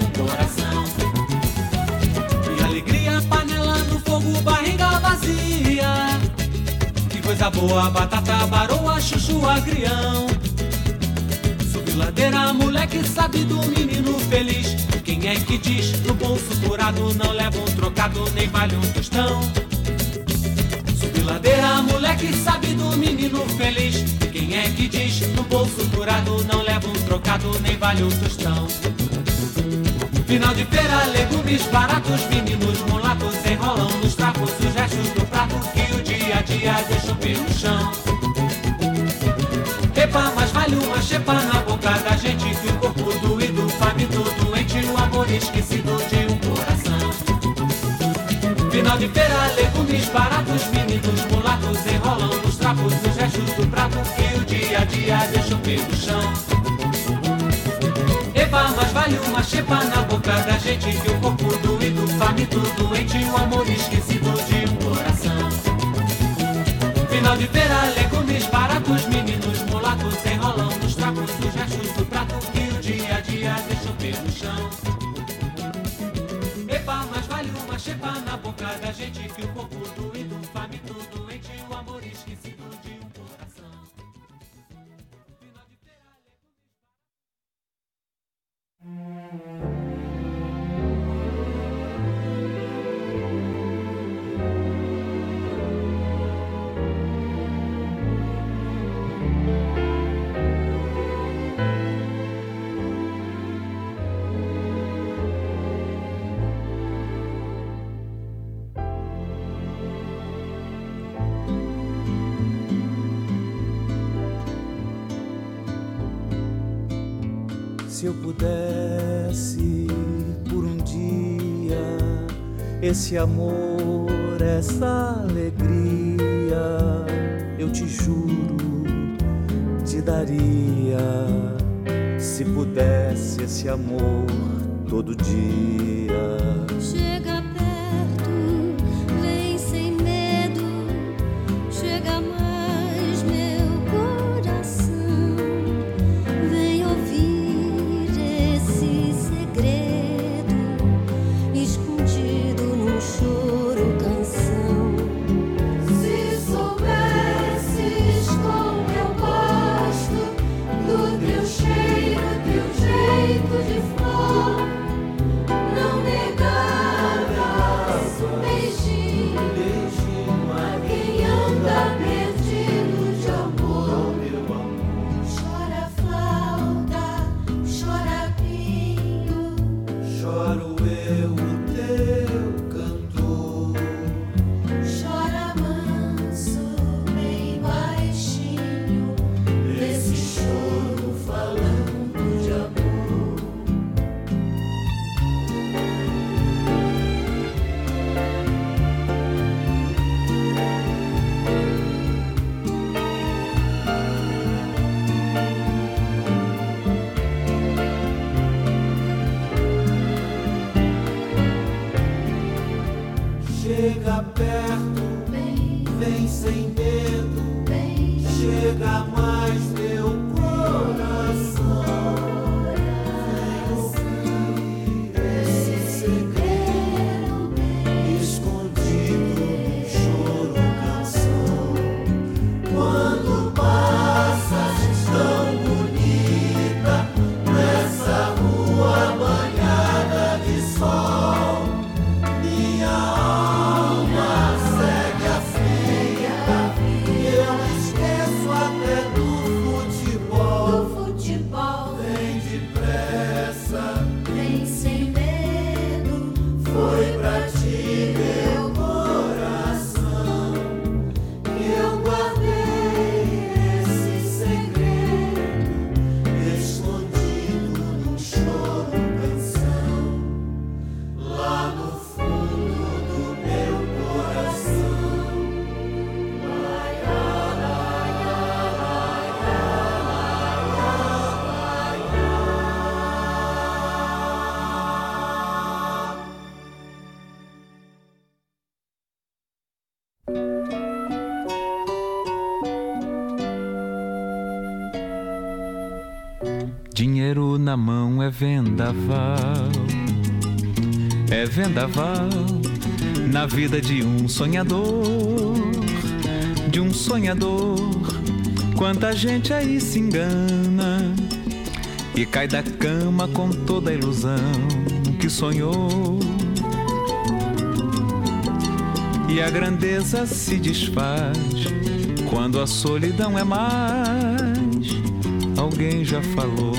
coisa boa, batata, baroa, chuchu, agrião. Subir ladeira, moleque sabe do menino feliz. Quem é que diz no bolso furado não leva um trocado nem vale um tostão? Subir ladeira, moleque sabe do menino feliz. Quem é que diz no bolso furado não leva um trocado nem vale um tostão? Final de feira, legumes baratos, meninos mulatos enrolam nos trapos os restos do prato que o dia a dia deixou pelo chão. Epa, mas vale uma chepa na boca da gente que o corpo doído, faminto, doente, o amor esquecido de um coração. Final de feira, legumes baratos, meninos mulatos enrolam nos trapos os restos do prato que o dia a dia deixou pelo chão. Epa, mas vale uma chepa na boca da gente que o corpo doído, faminto, doente, o amor esquecido de um coração. Final de feira, legumes baratos, meninos mulatos enrolam nos trapos os restos do prato que o dia a dia deixou pelo chão. Epa, mas vale uma chepa na boca da gente que o corpo doído, faminto, doente, o amor esquecido de um coração. Se eu pudesse por um dia esse amor, essa alegria, eu te juro, te daria. Se pudesse esse amor todo dia. Vendaval. É vendaval na vida de um sonhador, de um sonhador. Quanta gente aí se engana e cai da cama com toda a ilusão que sonhou. E a grandeza se desfaz quando a solidão é mais. Alguém já falou.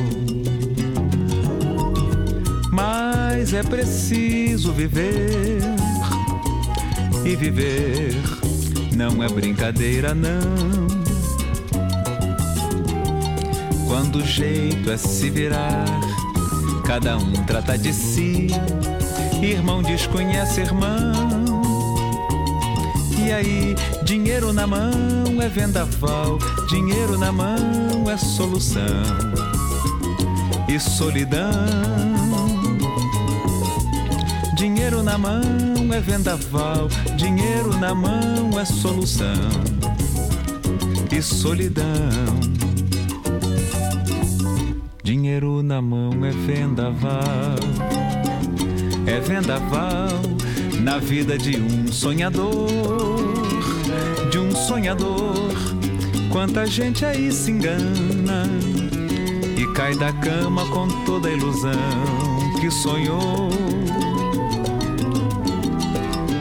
Mas é preciso viver. E viver não é brincadeira, não. Quando o jeito é se virar, cada um trata de si. Irmão desconhece irmão. E aí, dinheiro na mão é vendaval, dinheiro na mão é solução. E solidão. Dinheiro na mão é vendaval, dinheiro na mão é solução. E solidão. Dinheiro na mão é vendaval, é vendaval na vida de um sonhador, de um sonhador. Quanta gente aí se engana e cai da cama com toda a ilusão que sonhou.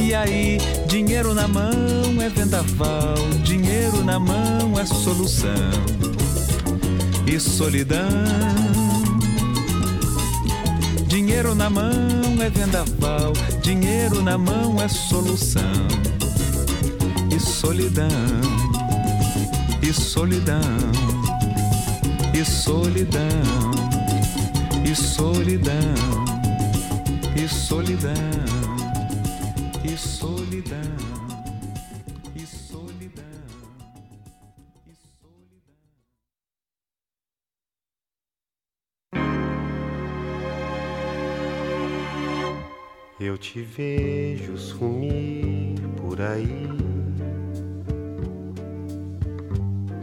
E aí, dinheiro na mão é vendaval, dinheiro na mão é solução. E solidão. Dinheiro na mão é vendaval, dinheiro na mão é solução. E solidão, e solidão, e solidão, e solidão, e solidão, Eu te vejo sumir por aí.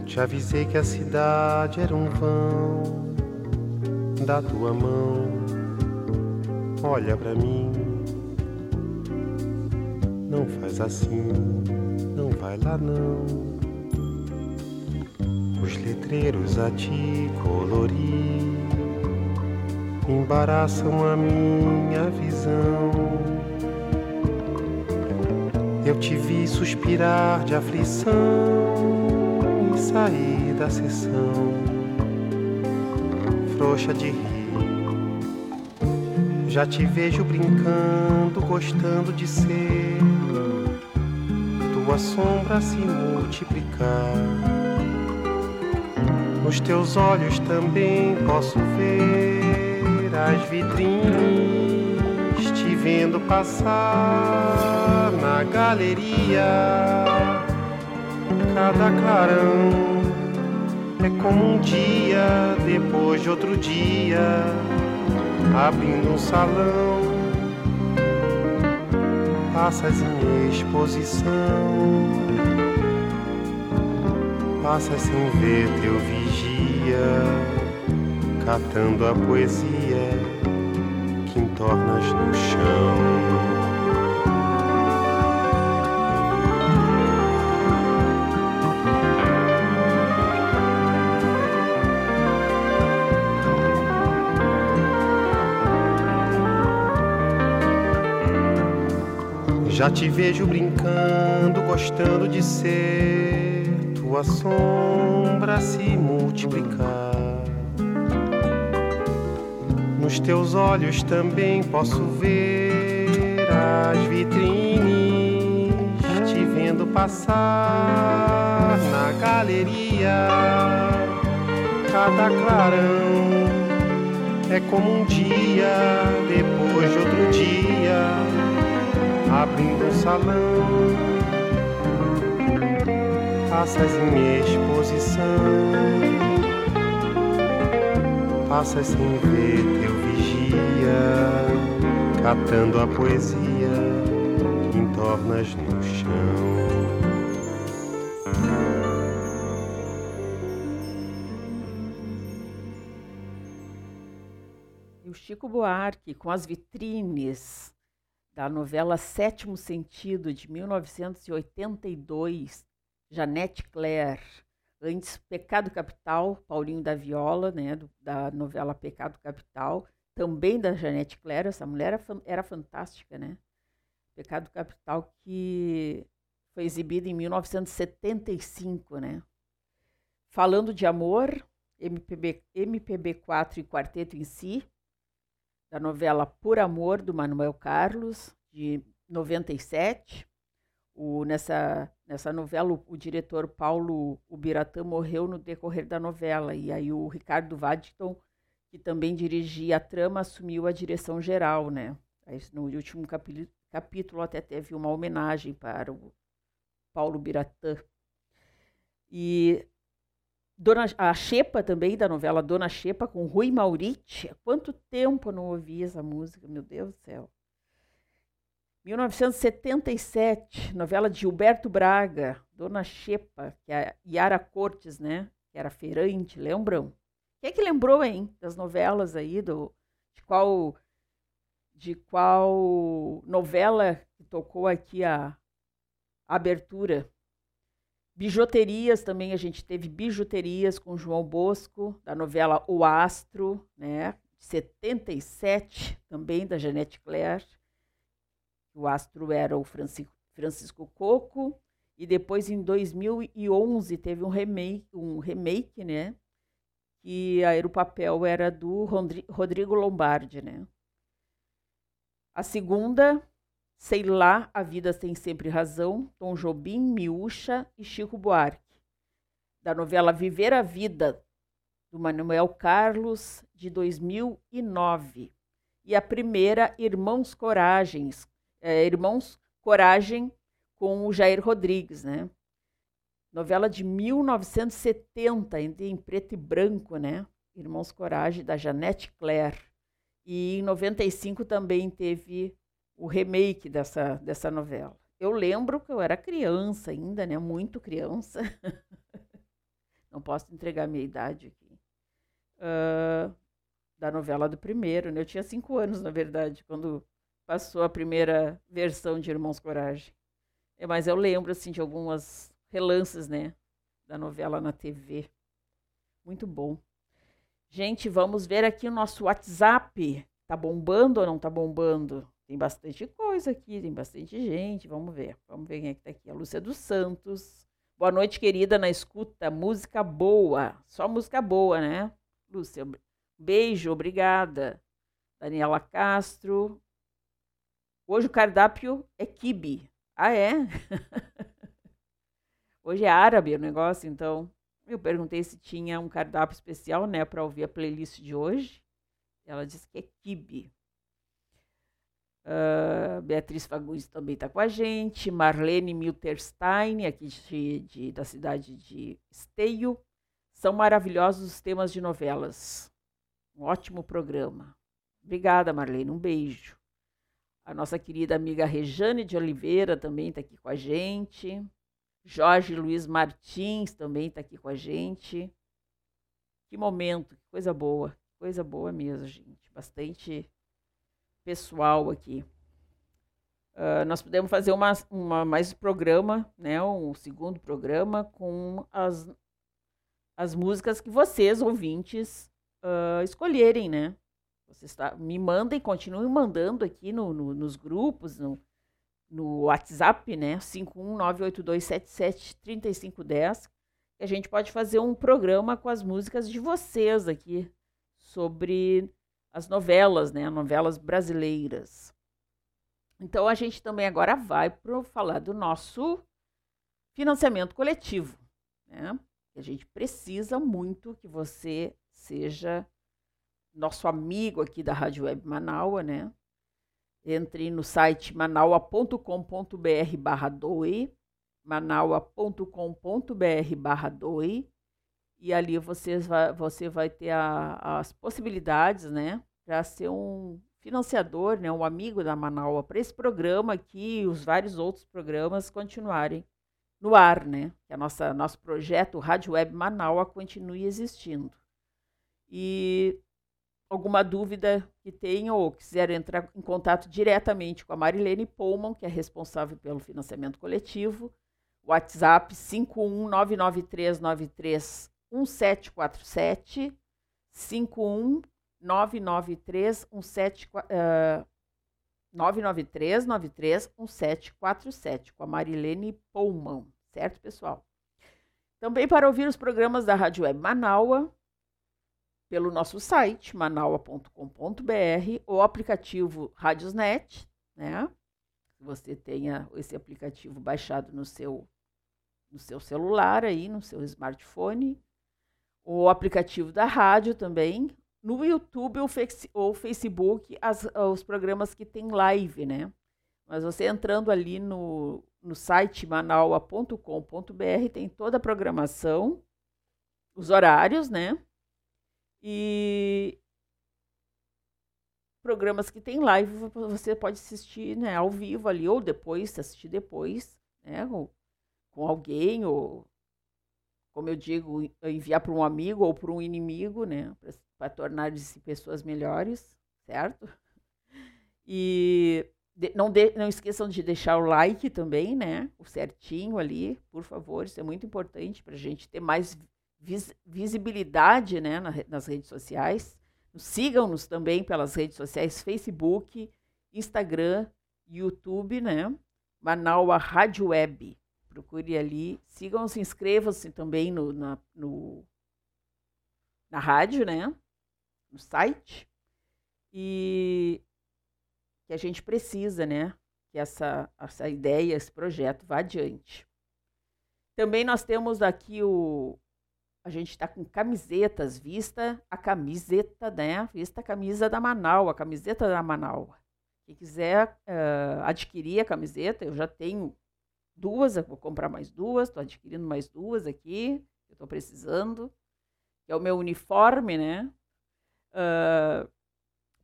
Te avisei que a cidade era um vão da tua mão. Olha pra mim, não faz assim, não vai lá não. Os letreiros a te colorir embaraçam a minha visão. Eu te vi suspirar de aflição e sair da sessão, frouxa de rir. Já te vejo brincando, gostando de ser tua sombra se multiplicar. Nos teus olhos também posso ver as vitrines, te vendo passar na galeria. Cada clarão é como um dia depois de outro dia, abrindo um salão. Passas em exposição, passas sem ver teu vigia catando a poesia que entornas no chão. Já te vejo brincando, gostando de ser tua sombra se multiplicar. Nos teus olhos também posso ver as vitrines, te vendo passar na galeria. Cada clarão É como um dia depois de outro dia, abrindo um salão. Passas em exposição, passas sem ver teu vigia, catando a poesia que entornas no chão. E o Chico Buarque, com as vitrines da novela Sétimo Sentido, de 1982, Janete Claire. Antes, Pecado Capital, Paulinho da Viola, né, do, da novela Pecado Capital, também da Janete Claire. Essa mulher era, era fantástica, né? Pecado Capital, que foi exibida em 1975, né? Falando de amor, MPB, MPB4 e Quarteto em Si, da novela Por Amor, do Manuel Carlos, de 97. O, nessa, nessa novela, o, o, diretor Paulo Ubiratã morreu no decorrer da novela, e aí o Ricardo Waddington, que também dirigia a trama, assumiu a direção geral, né? No último capítulo, até teve uma homenagem para o Paulo Biratã. E Dona, a Xepa também, da novela Dona Xepa, com Rui Mauriti. Há quanto tempo eu não ouvi essa música, meu Deus do céu. 1977, novela de Gilberto Braga, Dona Xepa, que é a Yara Cortes, né? Que era feirante, lembram? Quem é que lembrou, hein, das novelas aí, do, de qual de qual novela que tocou aqui a, a abertura? Bijuterias também, a gente teve bijuterias com João Bosco, da novela O Astro, né? 77, também da Janete Claire. O Astro era o Francisco, Francisco Coco. E depois, em 2011, teve um remake, um remake, né? Que era o papel era do Rodrigo Lombardi, né? A segunda Sei lá, a vida tem sempre razão, Tom Jobim, Miúcha e Chico Buarque. Da novela Viver a Vida, do Manuel Carlos, de 2009. E a primeira, Irmãos Coragens, é, Irmãos Coragem, com o Jair Rodrigues, né? Novela de 1970, em preto e branco, né? Irmãos Coragem, da Janete Claire. E em 95 também teve o remake dessa, dessa novela. Eu lembro que eu era criança ainda, né? Muito criança. <laughs> Não posso entregar minha idade aqui. Uh, da novela do primeiro, né? Eu tinha cinco anos, na verdade, quando passou a primeira versão de Irmãos Coragem. É, mas eu lembro, assim, de algumas relances, né? Da novela na TV. Muito bom. Gente, vamos ver aqui o nosso WhatsApp. Tá bombando ou não tá bombando? Tem bastante coisa aqui, tem bastante gente. Vamos ver. Vamos ver quem é que tá aqui. A Lúcia dos Santos. Boa noite, querida, na escuta. Música boa. Só música boa, né? Lúcia, beijo, obrigada. Daniela Castro. Hoje o cardápio é kibe. Ah, é? <laughs> Hoje é árabe o negócio, então. Eu perguntei se tinha um cardápio especial, né, para ouvir a playlist de hoje. Ela disse que é kibe. Uh, Beatriz Fagundes também está com a gente. Marlene Milterstein, aqui de, de, da cidade de Esteio. São maravilhosos os temas de novelas. Um ótimo programa. Obrigada, Marlene. Um beijo. A nossa querida amiga Rejane de Oliveira também está aqui com a gente. Jorge Luiz Martins também está aqui com a gente. Que momento, que coisa boa. Coisa boa mesmo, gente. Bastante pessoal aqui. Uh, nós podemos fazer uma, uma, mais programa, né, um segundo programa com as, as músicas que vocês, ouvintes, uh, escolherem, né? Vocês tá, me mandem, continuem mandando aqui no, no, nos grupos, no, no WhatsApp, né? 51982773510, que a gente pode fazer um programa com as músicas de vocês aqui sobre as novelas, né, novelas brasileiras. Então a gente também agora vai para falar do nosso financiamento coletivo, né? A gente precisa muito que você seja nosso amigo aqui da Rádio Web Manaua, né? Entre no site manaua.com.br barra doe, manaua.com.br barra doe, e ali você vai, você vai ter a, as possibilidades, né? Para ser um financiador, né? Um amigo da Manaua para esse programa aqui e os vários outros programas continuarem no ar, né? Que a nossa nosso projeto Rádio Web Manaua continue existindo. E alguma dúvida que tenham ou quiser entrar em contato diretamente com a Marilene Pullman, que é responsável pelo financiamento coletivo, WhatsApp 51993931747 5199317 uh, 993931747 com a Marilene Pullman, certo, pessoal? Também para ouvir os programas da Rádio Web Manaua, pelo nosso site, manaua.com.br, ou aplicativo Radiosnet, né? Você tenha esse aplicativo baixado no seu, no seu celular aí, no seu smartphone, o aplicativo da rádio também, no YouTube ou, ou Facebook, as, os programas que tem live, né? Mas você entrando ali no, no site manaua.com.br, tem toda a programação, os horários, né? E programas que tem live você pode assistir né, ao vivo ali, ou depois, assistir depois, né? Ou, com alguém, ou como eu digo, enviar para um amigo ou para um inimigo, né? Para tornar-se pessoas melhores, certo? E de, não, de, não esqueçam de deixar o like também, né? O certinho ali, por favor, isso é muito importante para a gente ter mais vis, visibilidade né, na, nas redes sociais. Sigam-nos também pelas redes sociais Facebook, Instagram, YouTube, né? Manaua Rádio Web. Procure ali. Sigam-se, inscrevam-se também no, na, no, na rádio, né? No site. E que a gente precisa, né? Que essa, essa ideia, esse projeto vá adiante. Também nós temos aqui o, a gente está com camisetas, vista a camiseta, né? Vista a camisa da Manaus, a camiseta da Manaus. Quem quiser uh, adquirir a camiseta, eu já tenho duas, vou comprar mais duas, estou adquirindo mais duas aqui, eu estou precisando. É o meu uniforme, né? Uh,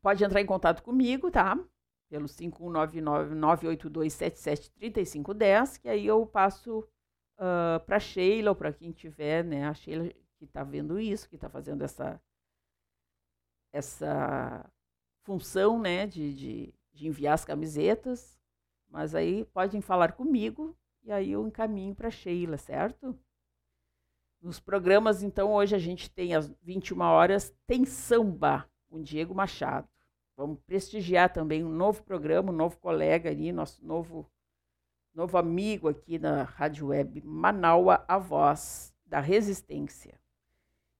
pode entrar em contato comigo, tá? Pelo 5199-982-773510, que aí eu passo uh, para Sheila ou para quem tiver, né? A Sheila que está vendo isso, que está fazendo essa essa função, né, de, de, de, enviar as camisetas. Mas aí podem falar comigo e aí eu encaminho para Sheila, certo? Nos programas, então, hoje a gente tem às 21 horas, tem samba com Diego Machado. Vamos prestigiar também um novo programa, um novo colega ali, nosso novo novo amigo aqui na Rádio Web Manaua, a voz da resistência.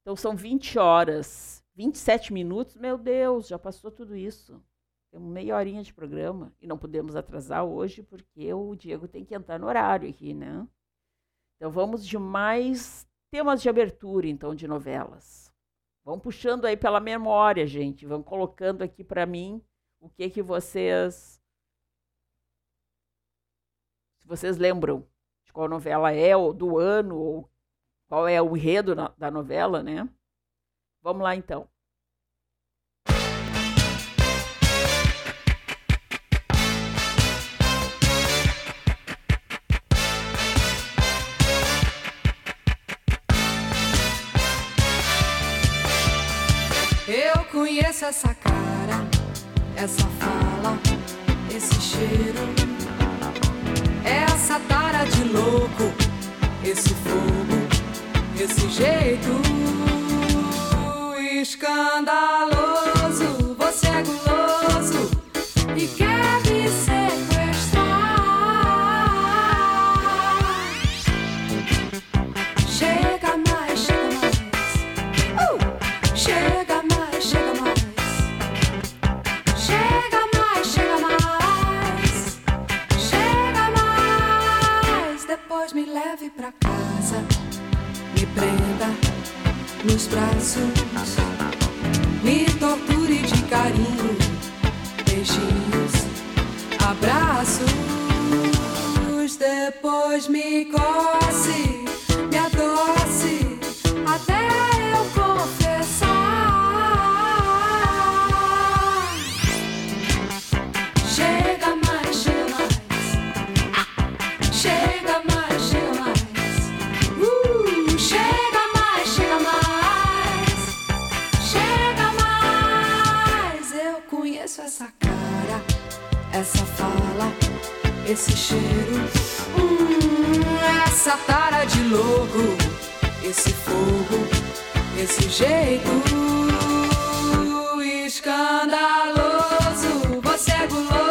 Então são 20 horas, 27 minutos, meu Deus, já passou tudo isso. Temos meia horinha de programa e não podemos atrasar hoje porque o Diego tem que entrar no horário aqui, né? Então vamos de mais temas de abertura, então, de novelas. Vão puxando aí pela memória, gente. Vão colocando aqui para mim o que que vocês se vocês lembram de qual novela é, ou do ano, ou qual é o enredo na, da novela, né? Vamos lá então. Eu conheço essa cara, essa fala, esse cheiro essa tara de louco, esse fogo, esse jeito escandaloso. prenda nos braços, me torture de carinho, beijinhos, abraços. Depois me coce, me adoce. esse cheiro. Hum, essa tara de louco, esse fogo, esse jeito escandaloso. Você é guloso.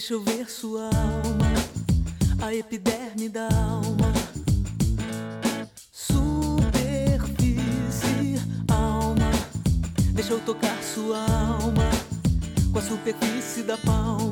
Deixa eu ver sua alma, a epiderme da alma. Superfície, alma. Deixa eu tocar sua alma com a superfície da palma.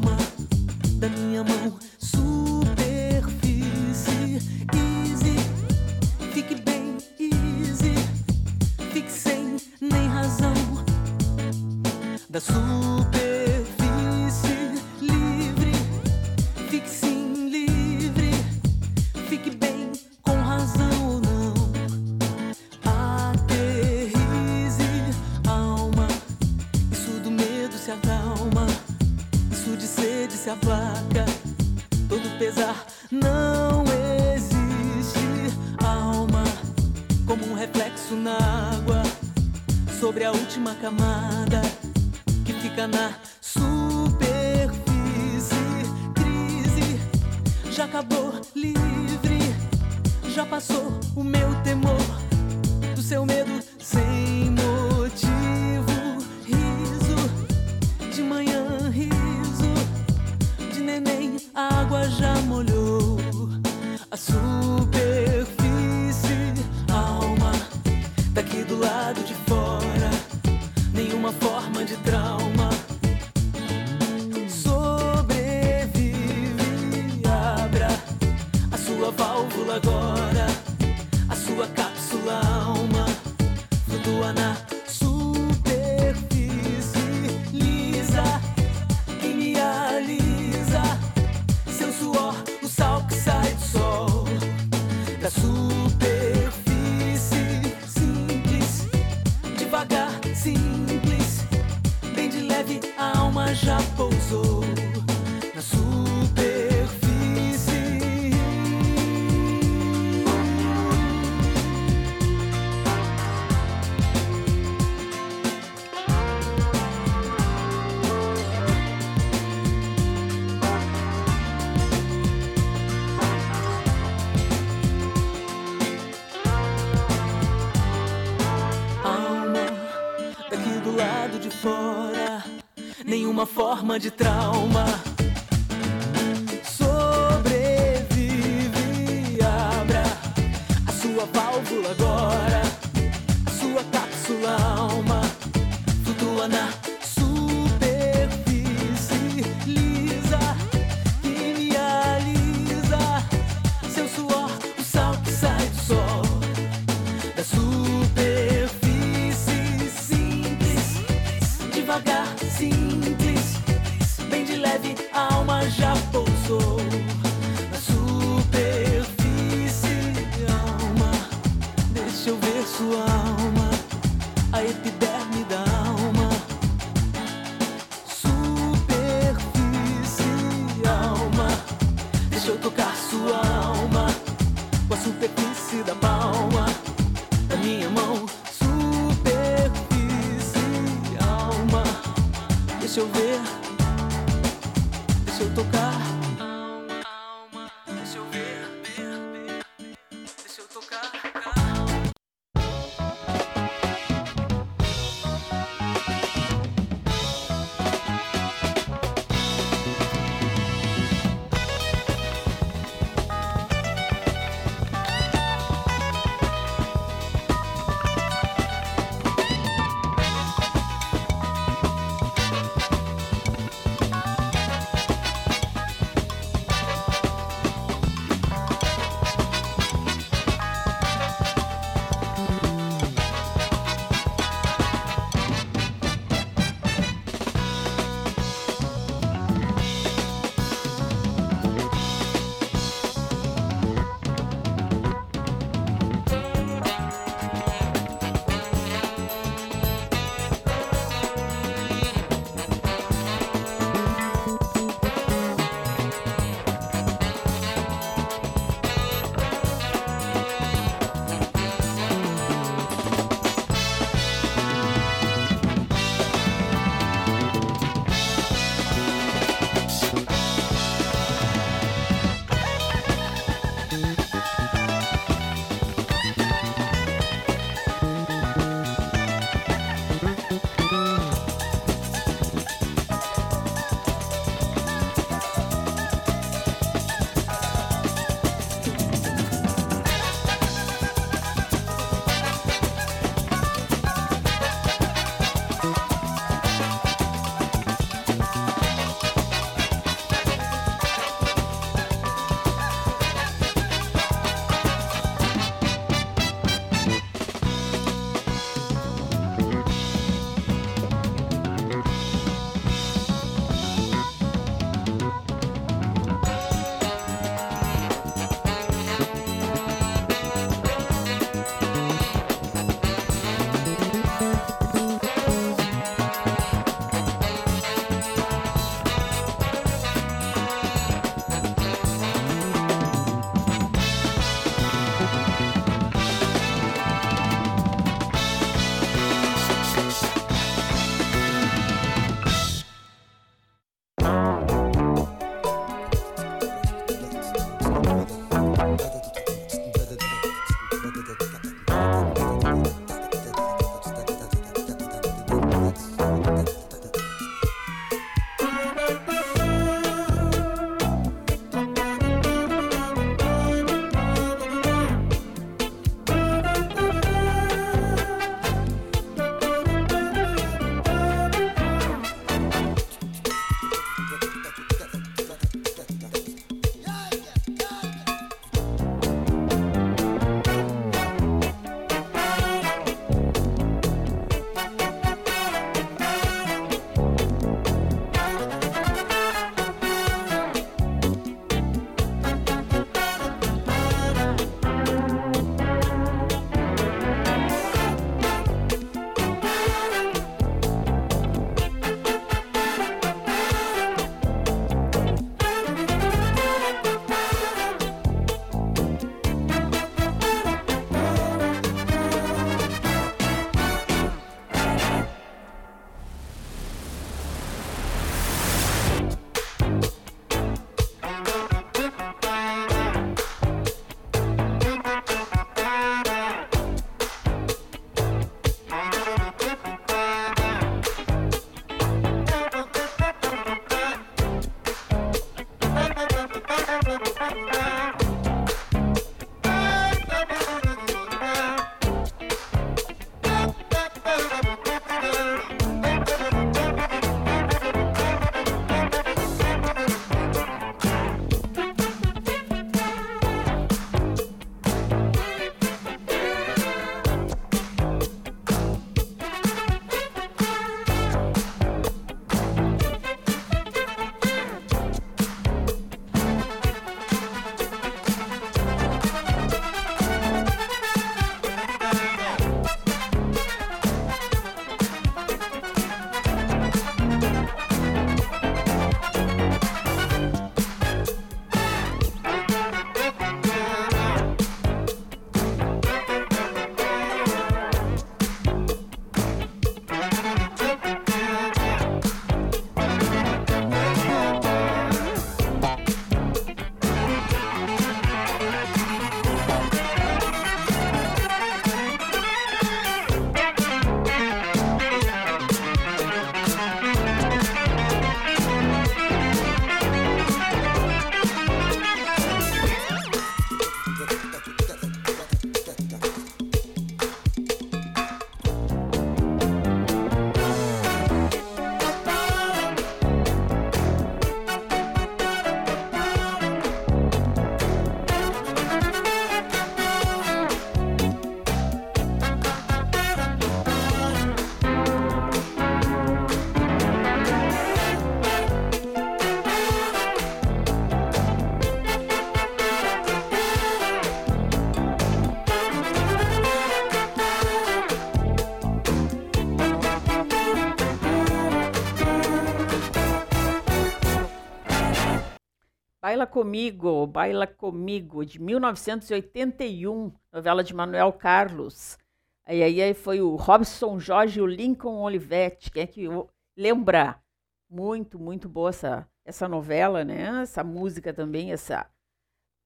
Baila Comigo, Baila Comigo, de 1981, novela de Manuel Carlos. Aí, aí, aí foi o Robson Jorge e o Lincoln Olivetti, quem é que lembra? Muito, muito boa essa, essa novela, né? Essa música também, essa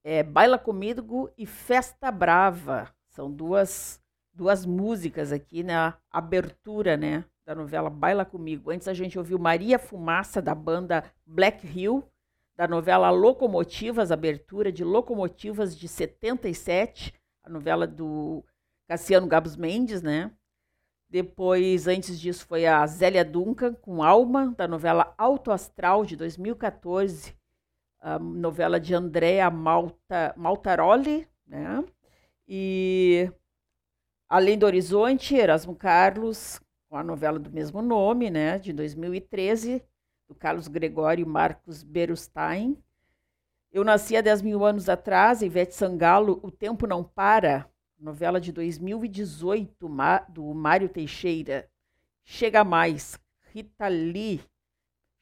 é, Baila Comigo e Festa Brava. São duas, duas músicas aqui na abertura, né? Da novela Baila Comigo. Antes a gente ouviu Maria Fumaça, da banda Black Hill, da novela Locomotivas, abertura de Locomotivas de 77, a novela do Cassiano Gabos Mendes, né? Depois, antes disso, foi a Zélia Duncan com Alma, da novela Alto Astral, de 2014, a novela de Andréa Malta, Maltaroli, né? E Além do Horizonte, Erasmo Carlos, com a novela do mesmo nome, né? De 2013, Carlos Gregório Marcos Berustain. Eu nasci há 10 mil anos atrás, Ivete Sangalo, O Tempo Não Para, novela de 2018 do Mário Teixeira. Chega Mais, Rita Lee.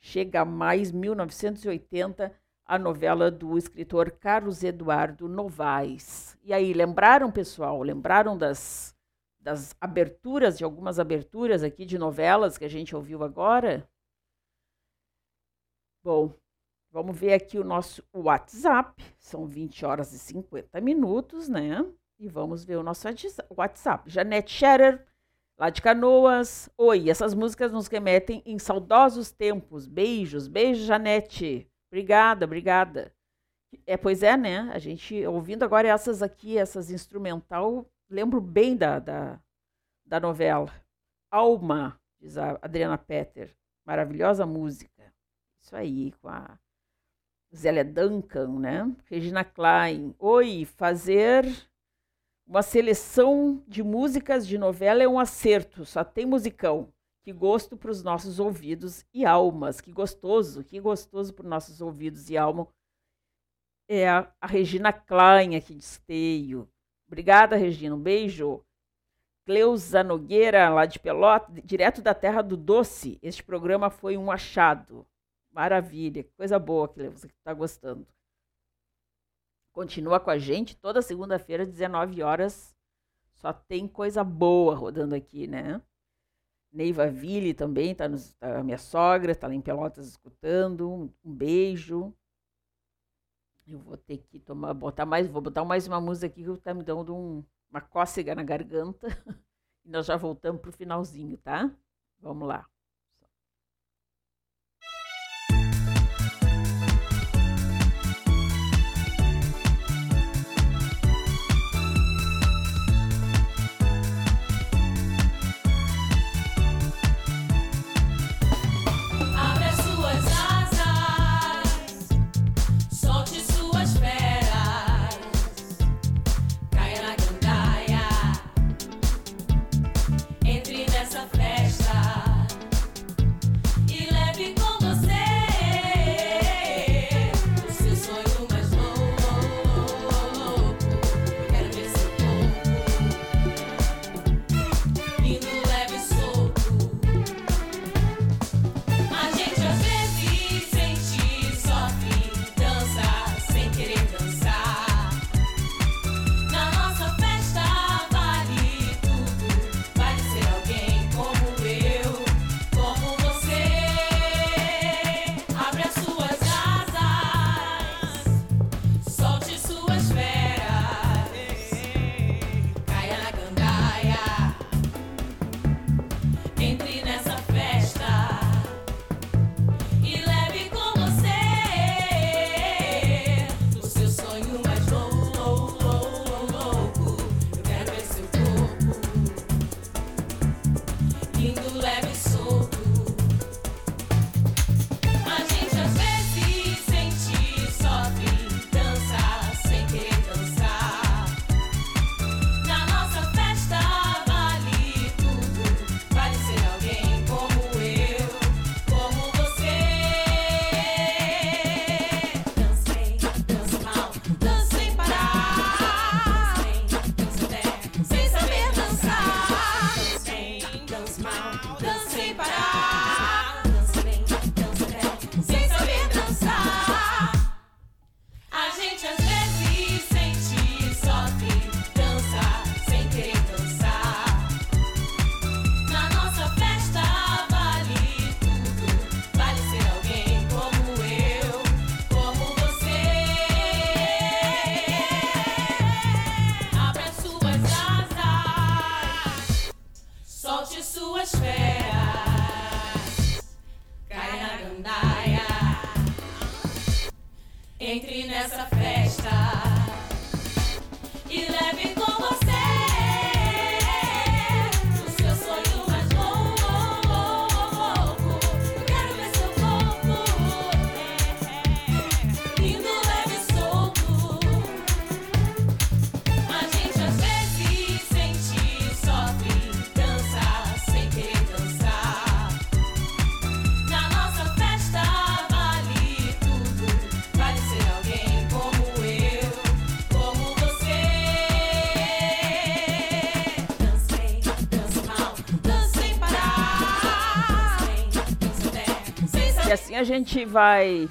Chega Mais, 1980, a novela do escritor Carlos Eduardo Novaes. E aí, lembraram, pessoal? Lembraram das, das aberturas, de algumas aberturas aqui de novelas que a gente ouviu agora? Bom, vamos ver aqui o nosso WhatsApp. São 20 horas e 50 minutos, né? E vamos ver o nosso WhatsApp. Janete Scherer, lá de Canoas. Oi, essas músicas nos remetem em saudosos tempos. Beijos, beijo, Janete. Obrigada, obrigada. É, pois é, né? A gente, ouvindo agora essas aqui, essas instrumental, lembro bem da, da, da novela. Alma, diz a Adriana Petter. Maravilhosa música. Isso aí, com a Zélia Duncan, né? Regina Klein. Oi, fazer uma seleção de músicas de novela é um acerto, só tem musicão. Que gosto para os nossos ouvidos e almas. Que gostoso, que gostoso para os nossos ouvidos e alma. É a, a Regina Klein aqui de Esteio. Obrigada, Regina. Um beijo. Cleusa Nogueira, lá de Pelota, direto da Terra do Doce. Este programa foi um achado. Maravilha, coisa boa, que está gostando. Continua com a gente toda segunda-feira, 19 horas. Só tem coisa boa rodando aqui, né? Neiva Ville também, tá, nos, tá minha sogra, tá lá em Pelotas escutando. Um, um beijo. Eu vou ter que tomar, botar mais, vou botar mais uma música aqui que tá me dando um, uma cócega na garganta. <laughs> e nós já voltamos pro finalzinho, tá? Vamos lá. Gente vai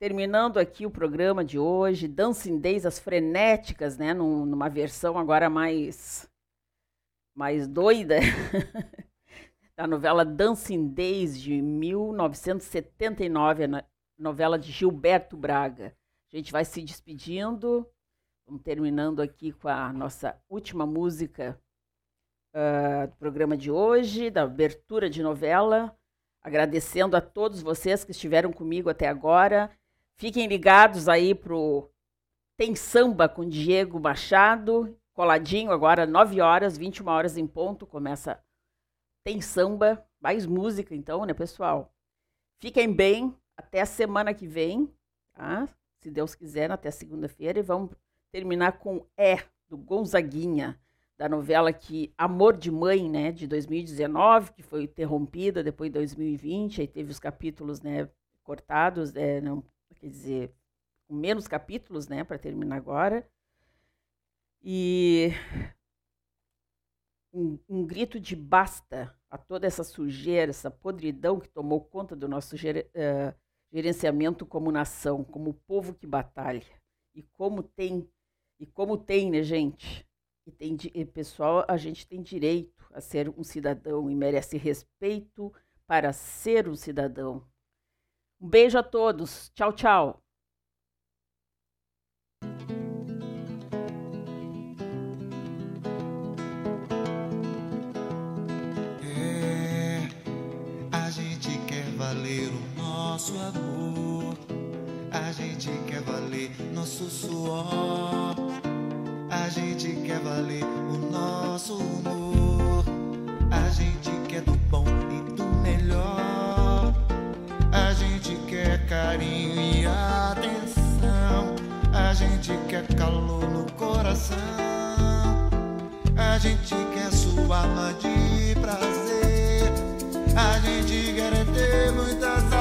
terminando aqui o programa de hoje, Dancing Days, as frenéticas, né? Num, numa versão agora mais, mais doida, <laughs> da novela Dancing Days de 1979, a novela de Gilberto Braga. A gente vai se despedindo, vamos terminando aqui com a nossa última música uh, do programa de hoje, da abertura de novela. Agradecendo a todos vocês que estiveram comigo até agora. Fiquem ligados aí pro Tem Samba com Diego Machado, coladinho agora, 9 horas, 21 horas em ponto, começa Tem Samba, mais música então, né, pessoal? Fiquem bem, até a semana que vem, tá? Se Deus quiser, até segunda-feira, e vamos terminar com É, do Gonzaguinha da novela que Amor de Mãe, né, de 2019, que foi interrompida depois de 2020, aí teve os capítulos, né, cortados, né, não, quer dizer, menos capítulos, né, para terminar agora. E um, um, grito de basta a toda essa sujeira, essa podridão que tomou conta do nosso ger, uh, gerenciamento como nação, como povo que batalha. E como tem, e como tem, né, gente? E tem, e pessoal, a gente tem direito a ser um cidadão e merece respeito para ser um cidadão. Um beijo a todos. Tchau, tchau. É, a gente quer valer o nosso amor. A gente quer valer nosso suor. Gente quer valer o nosso humor. A gente quer do bom e do melhor. A gente quer carinho e atenção. A gente quer calor no coração. A gente quer sua alma de prazer. A gente quer ter muita